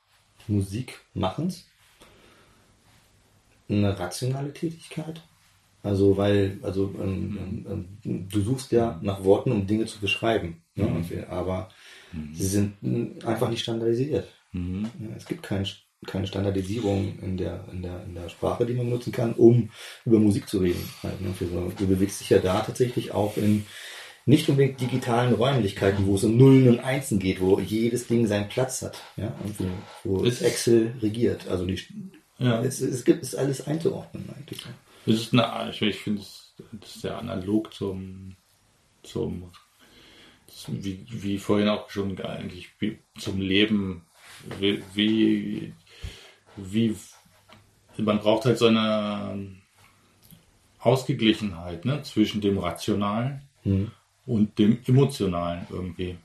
S1: Musikmachens, eine rationale Tätigkeit? Also weil, also ähm, ähm, du suchst ja nach Worten, um Dinge zu beschreiben, ne?
S2: Mhm.
S1: aber sie sind mh, einfach nicht standardisiert.
S2: Mhm.
S1: Es gibt kein, keine Standardisierung in der, in, der, in der Sprache, die man benutzen kann, um über Musik zu reden. Halt, ne? Für so- Du bewegst dich ja da tatsächlich auch in nicht unbedingt digitalen Räumlichkeiten, wo es um Nullen und Einsen geht, wo jedes Ding seinen Platz hat, ja, und wo, Excel regiert. Also die,
S2: Ja.
S1: es, es gibt es ist alles einzuordnen eigentlich.
S2: Das ist eine, ich, ich finde, es das ist sehr analog zum, zum, zum wie, wie vorhin auch schon eigentlich, zum Leben, wie, wie, wie, man braucht halt so eine Ausgeglichenheit ne, zwischen dem Rationalen und dem Emotionalen irgendwie.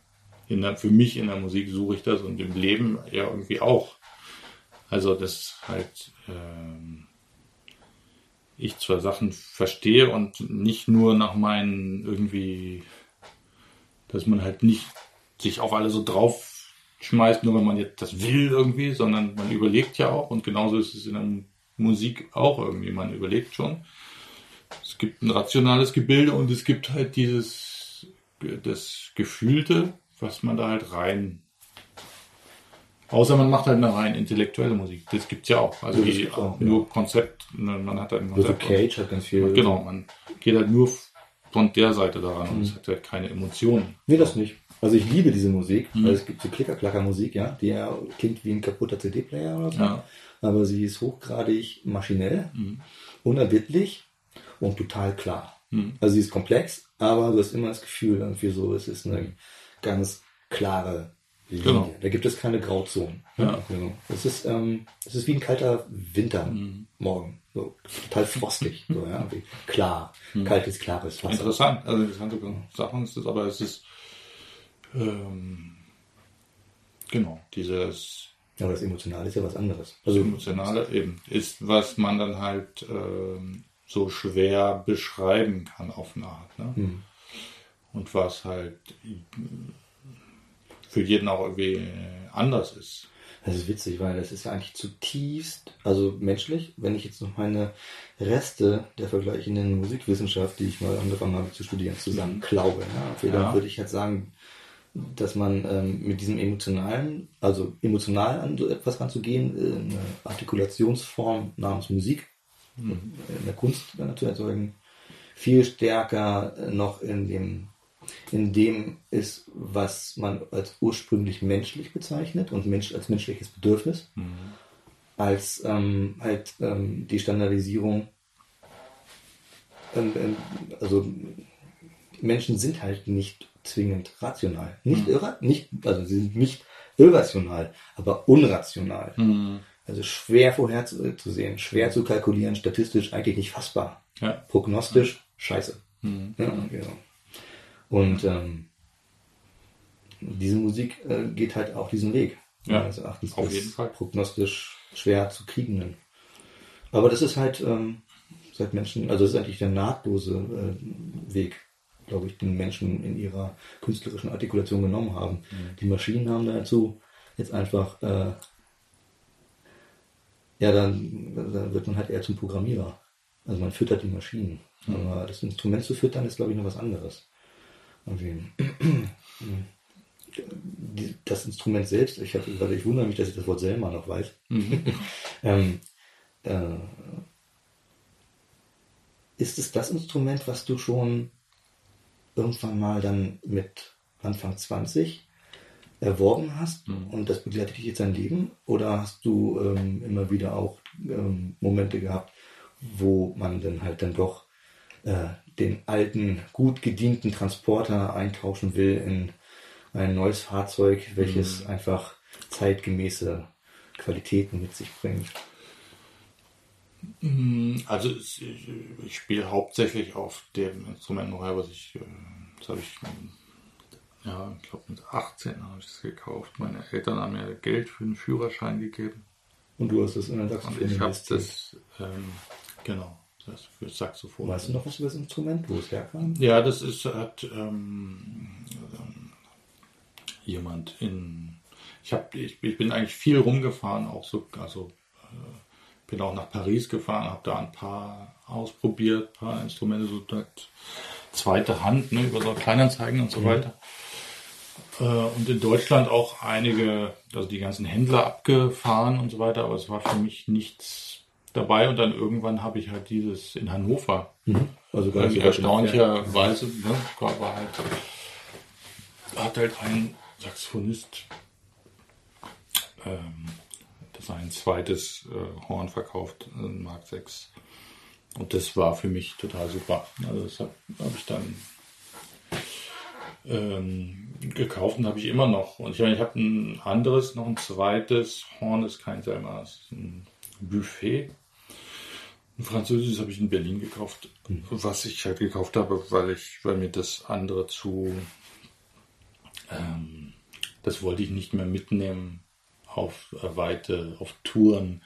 S2: In der, für mich in der Musik suche ich das und im Leben ja irgendwie auch. Also das halt ähm, ich zwar Sachen verstehe und nicht nur nach meinen irgendwie, dass man halt nicht sich auf alle so drauf schmeißt, nur wenn man jetzt das will irgendwie, sondern man überlegt ja auch und genauso ist es in der Musik auch irgendwie, man überlegt schon. Es gibt ein rationales Gebilde und es gibt halt dieses, das Gefühlte, was man da halt rein Außer man macht halt eine rein intellektuelle Musik. Das gibt's ja auch. Also
S1: Ja,
S2: die,
S1: auch,
S2: nur Konzept, ne, man hat halt ein
S1: Also
S2: Konzept.
S1: Cage hat ganz viel.
S2: Genau, man geht halt nur von der Seite daran und es hat halt keine Emotionen.
S1: Nee, das nicht. Also ich liebe diese Musik,
S2: Mhm.
S1: weil es gibt so Klicker-Klacker-Musik, ja, die ja klingt wie ein kaputter CD-Player oder so.
S2: Ja.
S1: Aber sie ist hochgradig maschinell,
S2: Mhm.
S1: unerbittlich und total klar.
S2: Mhm.
S1: Also sie ist komplex, aber du hast immer das Gefühl, irgendwie so, es ist eine ganz klare Linie.
S2: Genau.
S1: Da gibt es keine Grauzonen.
S2: Ja.
S1: Genau. Es ist, ähm, es ist wie ein kalter Wintermorgen. So, total frostig. so, ja, klar. Kaltes, klares Wasser.
S2: Interessant, also interessante Sachen ist es, aber es ist ähm, genau, dieses
S1: Aber das Emotionale ist ja was anderes. Also,
S2: Emotionale eben ist, was man dann halt ähm, so schwer beschreiben kann auf eine Art. Ne?
S1: hm.
S2: Und was halt für jeden auch irgendwie anders ist.
S1: Das ist witzig, weil das ist ja eigentlich zutiefst, also menschlich, wenn ich jetzt noch meine Reste der vergleichenden Musikwissenschaft, die ich mal angefangen habe zu studieren, zusammen klaue, ja,
S2: Ja.
S1: würde ich halt sagen, dass man ähm, mit diesem emotionalen, also emotional an so etwas ranzugehen, äh, eine Artikulationsform namens Musik in der Kunst äh, zu erzeugen, viel stärker äh, noch in dem in dem ist, was man als ursprünglich menschlich bezeichnet und Mensch als menschliches Bedürfnis, als ähm, halt ähm, die Standardisierung. Ähm, ähm, also Menschen sind halt nicht zwingend rational, nicht irra, nicht also sie sind nicht irrational, aber unrational. Also schwer vorherzusehen, schwer zu kalkulieren, statistisch eigentlich nicht fassbar.
S2: Ja.
S1: Prognostisch scheiße. Ja, genau. Und ähm, diese Musik äh, geht halt auch diesen Weg.
S2: Ja,
S1: meines Erachtens
S2: auf jeden Fall.
S1: Prognostisch schwer zu kriegenden. Aber das ist halt ähm, seit Menschen, also das ist eigentlich der nahtlose äh, Weg, glaube ich, den Menschen in ihrer künstlerischen Artikulation genommen haben.
S2: Mhm.
S1: Die Maschinen haben dazu jetzt einfach, äh, ja, dann, dann wird man halt eher zum Programmierer. Also man füttert die Maschinen.
S2: Mhm.
S1: Aber das Instrument zu füttern ist, glaube ich, noch was anderes. Die- Das Instrument selbst, ich, hab, ich wundere mich, dass ich das Wort Selma noch weiß. ähm, äh, ist es das Instrument, was du schon irgendwann mal dann mit Anfang 20 erworben hast und das begleitet dich jetzt dein Leben? Oder hast du ähm, immer wieder auch ähm, Momente gehabt, wo man dann halt dann doch den alten, gut gedienten Transporter eintauschen will in ein neues Fahrzeug, welches einfach zeitgemäße Qualitäten mit sich bringt?
S2: Also es- ich, spiele hauptsächlich auf dem Instrument noch was ich, äh, das habe ich, ja, ich glaube mit 18 habe ich es gekauft. Meine Eltern haben mir Geld für einen Führerschein gegeben.
S1: Und du hast es in der DAX
S2: Und ich habe das, ähm, genau, das für Saxophon.
S1: Weißt du noch was über das Instrument, wo es herkam?
S2: Ja, das ist, hat ähm, jemand in. Ich, hab, ich, ich bin eigentlich viel rumgefahren, auch so, also äh, bin auch nach Paris gefahren, habe da ein paar ausprobiert, ein paar Instrumente, so zweite Hand, ne, über so Kleinanzeigen und so weiter. Äh, und in Deutschland auch einige, also die ganzen Händler abgefahren und so weiter, aber es war für mich nichts dabei und dann irgendwann habe ich halt dieses in Hannover.
S1: Also gar nicht so weit
S2: erstaunlicherweise, ne, war halt, hat halt ein Saxophonist ähm, sein zweites äh, Horn verkauft, ein Mark 6. Und das war für mich total super. Also das habe hab ich dann ähm, gekauft und habe ich immer noch. Und ich meine, ich habe ein anderes, noch ein zweites Horn, ist kein Selma, ist ein Buffet. Ein französisches habe ich in Berlin gekauft, was ich halt gekauft habe, weil ich, weil mir das andere zu, ähm, das wollte ich nicht mehr mitnehmen auf weite, auf Touren,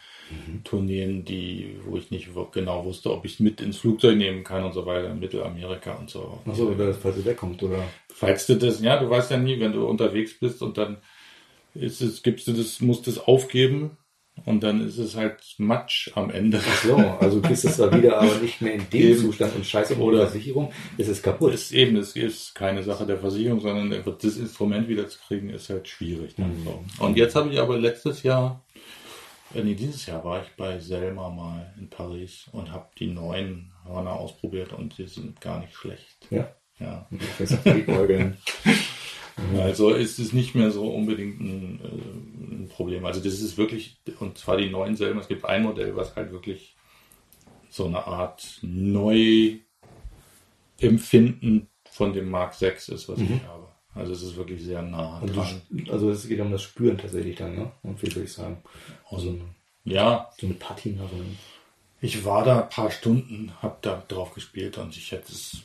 S2: Tourneen, die, wo ich nicht genau wusste, ob ich es mit ins Flugzeug nehmen kann und so weiter, in Mittelamerika und so.
S1: Achso, falls es wegkommt, oder?
S2: Falls du das, ja, du weißt ja nie, wenn du unterwegs bist und dann ist es, gibst du das, musst es aufgeben und dann ist es halt Matsch am Ende.
S1: So, also du kriegst es zwar wieder, aber nicht mehr in dem
S2: Eben.
S1: Zustand und scheiße die
S2: Oder-
S1: Versicherung, es ist kaputt.
S2: ist eben, es ist keine Sache der Versicherung, sondern einfach das Instrument wieder zu kriegen, ist halt schwierig. Dann so. Und jetzt habe ich aber letztes Jahr, äh, nee, dieses Jahr war ich bei Selma mal in Paris und habe die neuen Hörner ausprobiert und die sind gar nicht schlecht.
S1: Ja.
S2: Ja.
S1: Die Orgeln.
S2: Also ist es nicht mehr so unbedingt ein, äh, ein Problem. Also das ist wirklich, und zwar die neuen Selma, es gibt ein Modell, was halt wirklich so eine Art Neu-Empfinden von dem Mark 6 ist, was ich habe. Also es ist wirklich sehr nah
S1: Und
S2: dran.
S1: du, also es geht um das Spüren tatsächlich dann, ne? Und viel würde ich sagen. Also
S2: Ja,
S1: so eine Patina,
S2: ich war da ein paar Stunden, habe da drauf gespielt und ich hätte es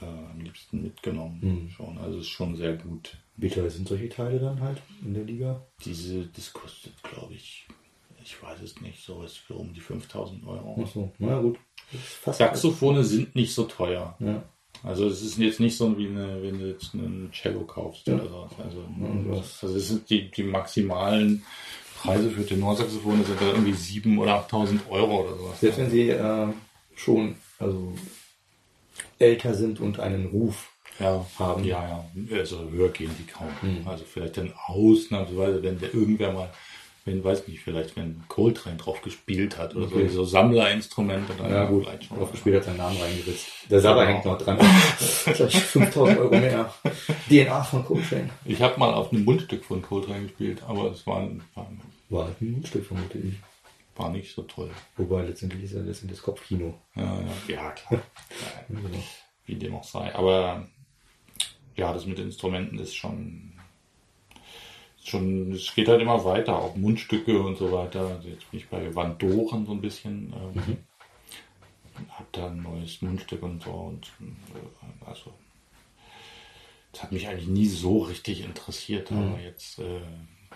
S2: äh, am liebsten mitgenommen. Schon. Also es ist schon sehr gut.
S1: Wie teuer sind solche Teile dann halt in der Liga?
S2: Diese, das kostet, glaube ich, ich weiß es nicht, so ist für um die 5000 Euro.
S1: Achso, na gut.
S2: Saxophone sind nicht so teuer.
S1: Ja.
S2: Also es ist jetzt nicht so wie eine, wenn du jetzt einen Cello kaufst
S1: Ja.
S2: oder so. Also,
S1: was-
S2: also das sind die, die maximalen Preise für Tenorsaxophone sind da irgendwie 7.000 oder 8.000 Euro oder sowas.
S1: Selbst wenn sie äh, schon also älter sind und einen Ruf
S2: ja,
S1: haben.
S2: Ja, ja. Also höher gehen die kaum.
S1: Hm.
S2: Also vielleicht dann ausnahmsweise, wenn der irgendwer mal, wenn, weiß nicht, vielleicht wenn Coltrane drauf gespielt hat oder
S1: Okay.
S2: so, so Sammlerinstrumente, dann
S1: Ja gut,
S2: vielleicht schon.
S1: aufgespielt hat seinen Namen reingeritzt. Der Sabber
S2: Genau.
S1: hängt noch dran. Gleich 5000 Euro mehr. DNA von Coltrane.
S2: Ich habe mal auf einem Mundstück von Coltrane gespielt, aber es war, war,
S1: War halt ein Stück vermute ich.
S2: War nicht so toll.
S1: Wobei letztendlich ist ja letztendlich das Kopfkino.
S2: Ja, ja, ja klar. Wie dem auch sei. Aber ja, das mit Instrumenten ist schon, schon, es geht halt immer weiter, auch Mundstücke und so weiter. Also jetzt bin ich bei Van Doren so ein bisschen, ähm, hab da ein neues Mundstück und so und äh, also das hat mich eigentlich nie so richtig interessiert, aber jetzt äh,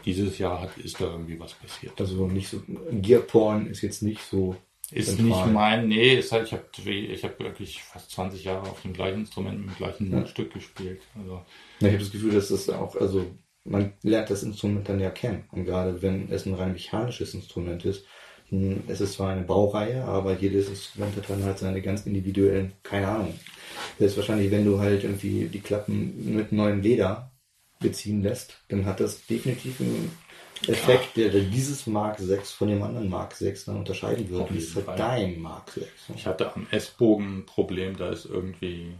S2: dieses Jahr hat, ist da irgendwie was passiert.
S1: Also nicht so. Gearporn ist jetzt nicht so.
S2: Ist
S1: zentral.
S2: nicht mein, nee, ist halt, ich habe ich hab wirklich fast 20 Jahre auf dem gleichen Instrument mit dem gleichen Mundstück gespielt. Also,
S1: Ja, ich habe das Gefühl, dass das auch, also man lernt das Instrument dann ja kennen. Und gerade wenn es ein rein mechanisches Instrument ist, hm, es ist zwar eine Baureihe, aber jedes Instrument hat dann halt seine ganz individuellen, keine Ahnung. Das ist wahrscheinlich, wenn du halt irgendwie die Klappen mit neuem Leder beziehen lässt, dann hat das definitiv einen Effekt, der, der dieses Mark 6 von dem anderen Mark 6 dann unterscheiden wird. Das ist halt dein Mark 6.
S2: ich hatte am S-Bogen ein Problem, da ist irgendwie,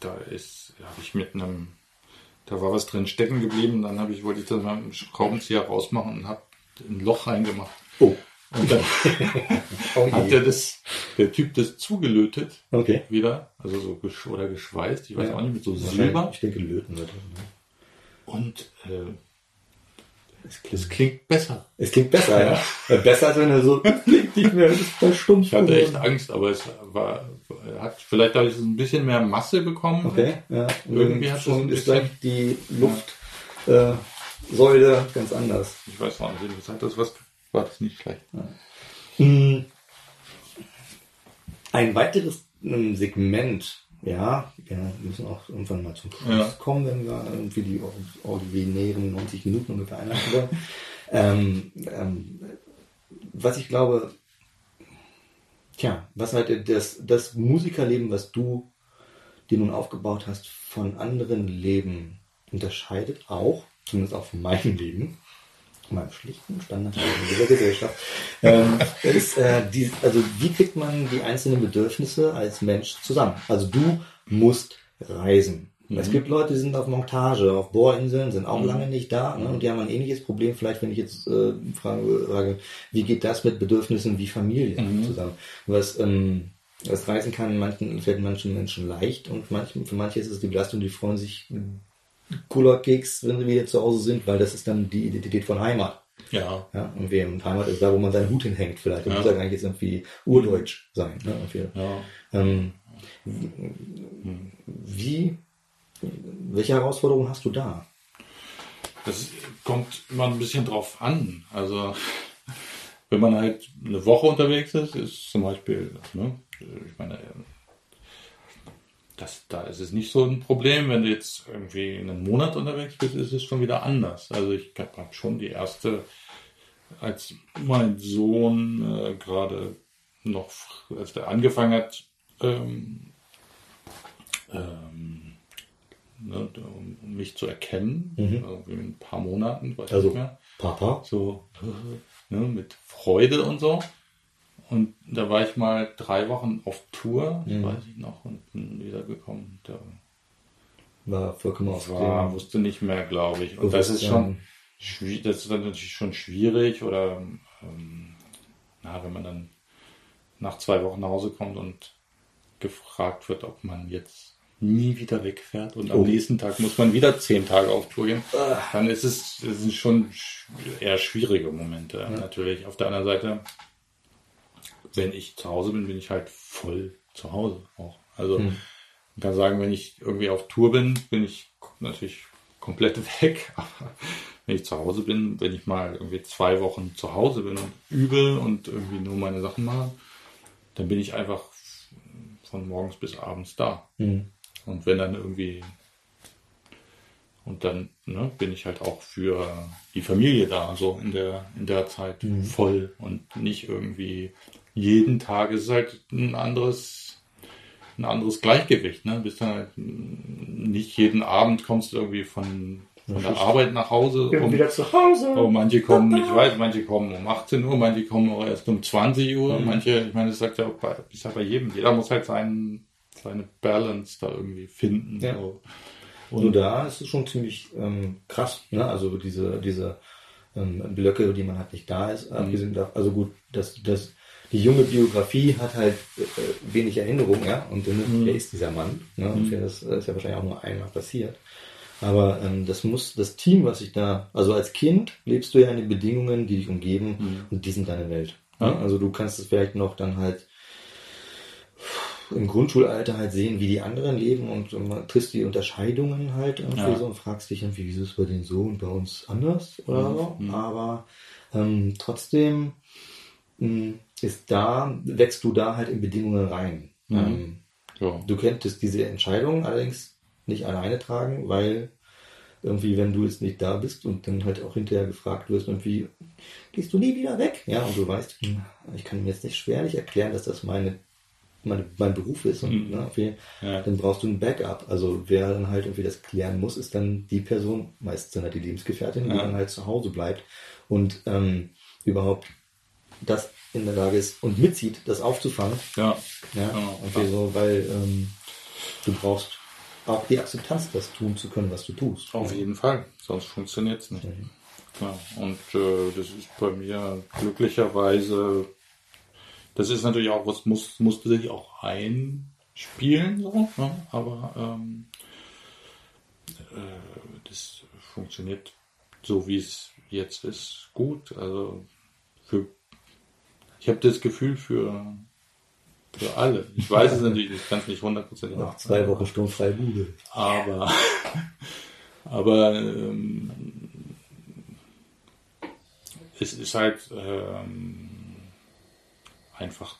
S2: da ist, habe ich mit einem, da war was drin stecken geblieben, dann habe ich, wollte ich das mit einem Schraubenzieher rausmachen und habe ein Loch reingemacht.
S1: Oh,
S2: Und dann
S1: oh
S2: hat der das, der Typ das zugelötet
S1: Okay.
S2: wieder, also so gesch oder geschweißt, ich weiß
S1: Ja.
S2: auch nicht, mit so Silber.
S1: Ich denke, löten wird das. Ne?
S2: Und äh,
S1: Es
S2: das klingt besser.
S1: Es klingt besser, ja. ja. Besser als wenn er so klingt nicht mehr, das ist voll stumpf.
S2: Ich hatte echt Angst, aber es war, hat vielleicht dadurch ein bisschen mehr Masse bekommen.
S1: Okay, ja. Und
S2: Irgendwie hat
S1: schon ist gleich die Luftsäule äh, Säule ganz anders.
S2: Ich weiß auch nicht, was hat das was war das nicht schlecht.
S1: Mm. Ein weiteres ähm, Segment, ja, wir müssen auch irgendwann mal zum Schluss
S2: Ja.
S1: kommen, wenn wir irgendwie die ordinären 90 Minuten ungefähr einhalten wollen. ähm, ähm, was ich glaube, tja, was halt das, das Musikerleben, was du dir nun aufgebaut hast, von anderen Leben unterscheidet, auch, zumindest auch von meinem Leben, meinem schlichten Standardleben in dieser Gesellschaft, ähm, ist, äh, die, also wie kriegt man die einzelnen Bedürfnisse als Mensch zusammen? Also du musst reisen. Es gibt Leute, die sind auf Montage, auf Bohrinseln, sind auch lange nicht da ne? und die haben ein ähnliches Problem. Vielleicht, wenn ich jetzt äh, frage, frage, wie geht das mit Bedürfnissen wie Familie zusammen? Was, ähm, was reisen kann, manchen, fällt manchen Menschen leicht und manchen, für manche ist es die Belastung, die freuen sich cooler Keks, wenn sie wieder zu Hause sind, weil das ist dann die Identität von Heimat.
S2: Ja.
S1: Ja, und und Heimat ist da, wo man seinen Hut hinhängt, vielleicht. Das muss ja gar nicht jetzt irgendwie urdeutsch sein. Ne?
S2: Ja.
S1: ähm, wie, welche Herausforderungen hast du da?
S2: Das kommt immer ein bisschen drauf an. Also, wenn man halt eine Woche unterwegs ist, ist zum Beispiel, ne, ich meine, das, da ist es nicht so ein Problem. Wenn du jetzt irgendwie einen Monat unterwegs bist, ist es schon wieder anders. Also, ich habe schon die erste, als mein Sohn äh, gerade noch, als der angefangen hat, ähm, ähm, ne, um um mich zu erkennen, irgendwie in ein paar Monaten, weiß ich
S1: Also,
S2: nicht mehr,
S1: Papa?
S2: so ne, mit Freude und so. Und da war ich mal drei Wochen auf Tour, das weiß ich noch, und bin wiedergekommen. Da
S1: War vollkommen auf
S2: war, wusste nicht mehr, glaube ich. Und das ist schon, das ist dann natürlich schon schwierig oder ähm, na, wenn man dann nach zwei Wochen nach Hause kommt und gefragt wird, ob man jetzt nie wieder wegfährt und am
S1: Oh.
S2: nächsten Tag muss man wieder zehn Tage auf Tour gehen, dann ist es, das sind schon sch- eher schwierige Momente. Natürlich. Auf der anderen Seite, wenn ich zu Hause bin, bin ich halt voll zu Hause auch. Also man kann sagen, wenn ich irgendwie auf Tour bin, bin ich natürlich komplett weg. Aber wenn ich zu Hause bin, wenn ich mal irgendwie zwei Wochen zu Hause bin und übe und irgendwie nur meine Sachen mache, dann bin ich einfach von morgens bis abends da.
S1: Mhm.
S2: Und wenn dann irgendwie und dann ne, bin ich halt auch für die Familie da, so in der, in der Zeit voll und nicht irgendwie jeden Tag. Es ist halt ein anderes, ein anderes Gleichgewicht. Ne? Bist dann halt nicht jeden Abend kommst du irgendwie von, von der Arbeit nach Hause. um,
S1: wieder zu Hause.
S2: Oh, manche kommen, ich weiß, manche kommen um 18 Uhr, manche kommen auch erst um 20 Uhr, manche, ich meine, das sagt ja auch bei, ist ja bei jedem. Jeder muss halt seinen, seine Balance da irgendwie finden.
S1: Ja.
S2: So.
S1: Und nur da ist es schon ziemlich ähm, krass, ne? Also diese, diese ähm, Blöcke, die man halt nicht da ist,
S2: Mhm.
S1: abgesehen davon, also gut, das, das, die junge Biografie hat halt äh, wenig Erinnerung, ja, und dann,
S2: Mhm.
S1: wer ist dieser Mann? Ne? Und das ist ja wahrscheinlich auch nur einmal passiert. Aber ähm, das muss, das Team, was ich da, also als Kind lebst du ja in den Bedingungen, die dich umgeben und die sind deine Welt. Ne?
S2: Mhm.
S1: Also du kannst es vielleicht noch dann halt im Grundschulalter halt sehen, wie die anderen leben und man triffst die Unterscheidungen halt irgendwie
S2: Ja.
S1: so und fragst dich irgendwie, wieso ist es bei denen so und bei uns anders oder so. Aber ähm, trotzdem ist da, wächst du da halt in Bedingungen rein. Ähm,
S2: Ja.
S1: du könntest diese Entscheidung allerdings nicht alleine tragen, weil irgendwie, wenn du jetzt nicht da bist und dann halt auch hinterher gefragt wirst, irgendwie, gehst du nie wieder weg? Ja, und du weißt, hm, ich kann mir jetzt nicht schwerlich erklären, dass das meine, meine mein Beruf ist und ne, okay,
S2: Ja.
S1: dann brauchst du ein Backup. Also wer dann halt irgendwie das klären muss, ist dann die Person, meistens dann halt die Lebensgefährtin, die
S2: Ja.
S1: dann halt zu Hause bleibt und ähm, überhaupt das in der Lage ist und mitzieht, das aufzufangen.
S2: Ja.
S1: Ja,
S2: Genau.
S1: irgendwie so, weil ähm, du brauchst auch die Akzeptanz, das tun zu können, was du tust.
S2: Auf jeden Fall, sonst funktioniert es nicht. Ja, und äh, das ist bei mir glücklicherweise, das ist natürlich auch, was muss, musste sich auch einspielen, so, ne? aber ähm, äh, das funktioniert so, wie es jetzt ist, gut. Also für, ich habe das Gefühl für, für alle. Ich weiß es natürlich, ich kann es nicht hundertprozentig
S1: Nach zwei Wochen sturmfrei Google.
S2: aber, aber ähm, es ist halt ähm, einfach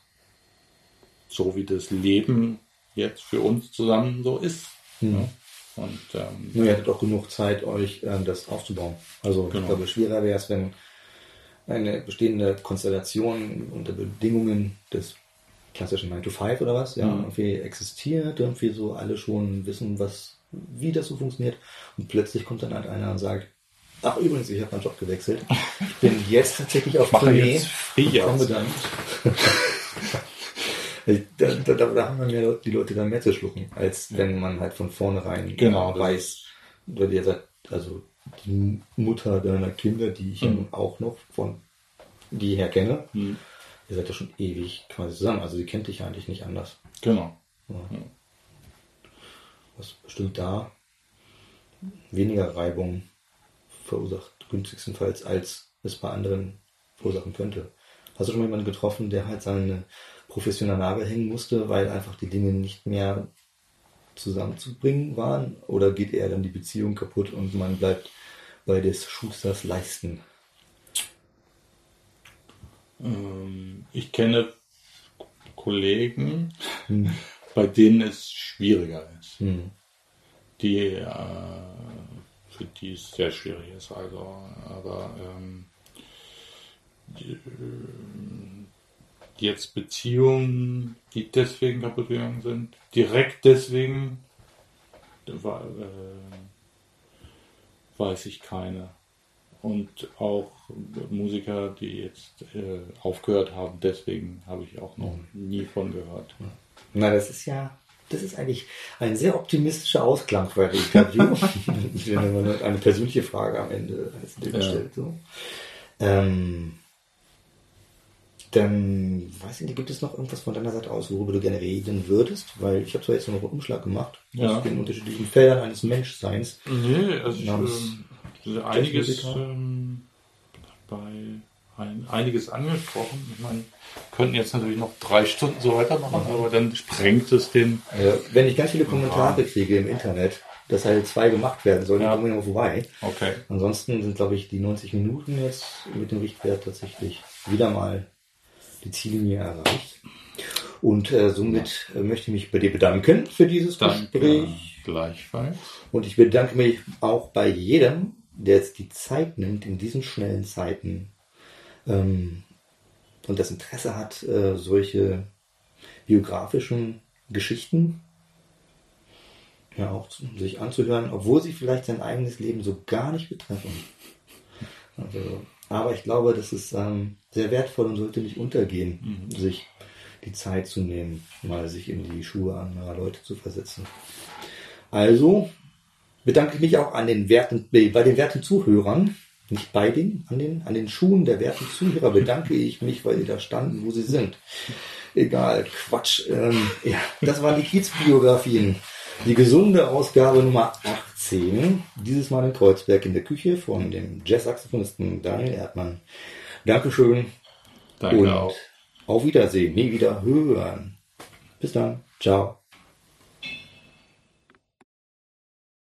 S2: so wie das Leben jetzt für uns zusammen so ist.
S1: Mhm.
S2: Ja. Und ähm,
S1: Nur ihr hattet auch genug Zeit, euch ähm, das aufzubauen. Also ich
S2: Genau.
S1: glaube, schwieriger wäre es, wenn eine bestehende Konstellation unter Bedingungen des klassischen 9 to 5 oder was, ja,
S2: Mhm.
S1: irgendwie existiert, irgendwie so alle schon wissen, was, wie das so funktioniert. Und plötzlich kommt dann halt einer und sagt, ach übrigens, ich habe meinen Job gewechselt. Ich bin jetzt tatsächlich auf Tournee.
S2: Free
S1: Komme dann. da, da, da, haben Leute, die Leute dann mehr zu schlucken, als wenn man halt von vornherein
S2: Genau,
S1: weiß, weil ihr seid, also die Mutter deiner Kinder, die ich ja
S2: Mhm.
S1: nun auch noch von die her kenne,
S2: Hm,
S1: ihr seid ja schon ewig quasi zusammen, also sie kennt dich ja eigentlich nicht anders.
S2: genau.
S1: Was bestimmt da weniger Reibung verursacht, günstigstenfalls, als es bei anderen verursachen könnte. Hast du schon mal jemanden getroffen, der halt seine professionelle Nagel hängen musste, weil einfach die Dinge nicht mehr zusammenzubringen waren? Oder geht eher dann die Beziehung kaputt und man bleibt bei des Schusters Leisten?
S2: Ähm, ich kenne Kollegen,
S1: Hm.
S2: bei denen es schwieriger ist.
S1: Hm.
S2: Die, äh, für die es sehr schwierig ist. Also, aber ähm, die, äh, jetzt Beziehungen, die deswegen kaputt gegangen sind, direkt deswegen, äh, weiß ich keine. Und auch Musiker, die jetzt äh, aufgehört haben, deswegen habe ich auch noch nie von gehört.
S1: Na, das ist ja, das ist eigentlich ein sehr optimistischer Ausklang für ein Interview. Wenn man eine persönliche Frage am Ende als
S2: Ja.
S1: stellt. So. Ähm, dann, weiß ich nicht, gibt es noch irgendwas von deiner Seite aus, worüber du gerne reden würdest? Weil ich habe zwar jetzt noch einen Umschlag gemacht
S2: Ja.
S1: aus den unterschiedlichen Feldern eines Menschseins.
S2: Nee, also
S1: Namens
S2: ähm, einiges ähm, bei ein, einiges angesprochen. Ich meine, könnten jetzt natürlich noch drei Stunden so weitermachen, aber dann sprengt es den.
S1: Äh, wenn ich ganz viele Kommentare kriege im Internet, dass halt zwei gemacht werden sollen,
S2: Ja.
S1: dann kommen wir noch vorbei.
S2: Okay.
S1: Ansonsten sind, glaube ich, die 90 Minuten jetzt mit dem Richtwert tatsächlich wieder mal die Ziellinie erreicht. Und äh, somit äh, möchte ich mich bei dir bedanken für dieses
S2: Danke.
S1: Gespräch.
S2: Gleichfalls.
S1: Und ich bedanke mich auch bei jedem, der jetzt die Zeit nimmt, in diesen schnellen Zeiten ähm, und das Interesse hat, äh, solche biografischen Geschichten ja auch sich anzuhören, obwohl sie vielleicht sein eigenes Leben so gar nicht betreffen. Also, aber ich glaube, das ist ähm, sehr wertvoll und sollte nicht untergehen, sich die Zeit zu nehmen, mal sich in die Schuhe anderer Leute zu versetzen. Also bedanke ich mich auch an den werten, bei den werten Zuhörern, nicht bei den, an den, an den Schuhen der werten Zuhörer bedanke ich mich, weil sie da standen, wo sie sind. Egal, Quatsch. Ähm, ja, das waren die Kiezbiografien. Die gesunde Ausgabe Nummer 18. Dieses Mal in Kreuzberg in der Küche von dem Jazz-Saxophonisten Daniel Erdmann. Dankeschön
S2: Danke
S1: und
S2: auch.
S1: auf Wiedersehen. Nie wieder hören. Bis dann. Ciao.